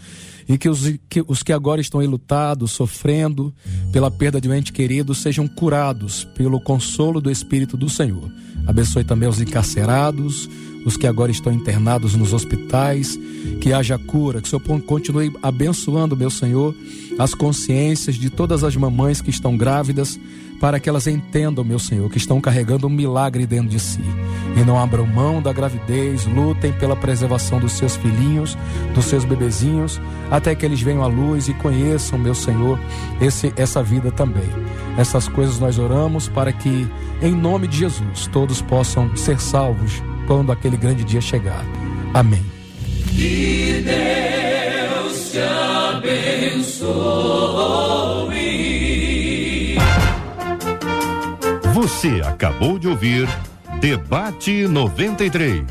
C: E que os, que os que agora estão enlutados, sofrendo pela perda de um ente querido, sejam curados pelo consolo do Espírito do Senhor. Abençoe também os encarcerados, os que agora estão internados nos hospitais, que haja cura, que o Senhor continue abençoando, meu Senhor, as consciências de todas as mamães que estão grávidas para que elas entendam, meu Senhor, que estão carregando um milagre dentro de si. E não abram mão da gravidez, lutem pela preservação dos seus filhinhos, dos seus bebezinhos, até que eles venham à luz e conheçam, meu Senhor, esse, essa vida também. Essas coisas nós oramos para que, em nome de Jesus, todos possam ser salvos quando aquele grande dia chegar. Amém.
F: Que Deus te abençoe.
G: Você acabou de ouvir Debate 93.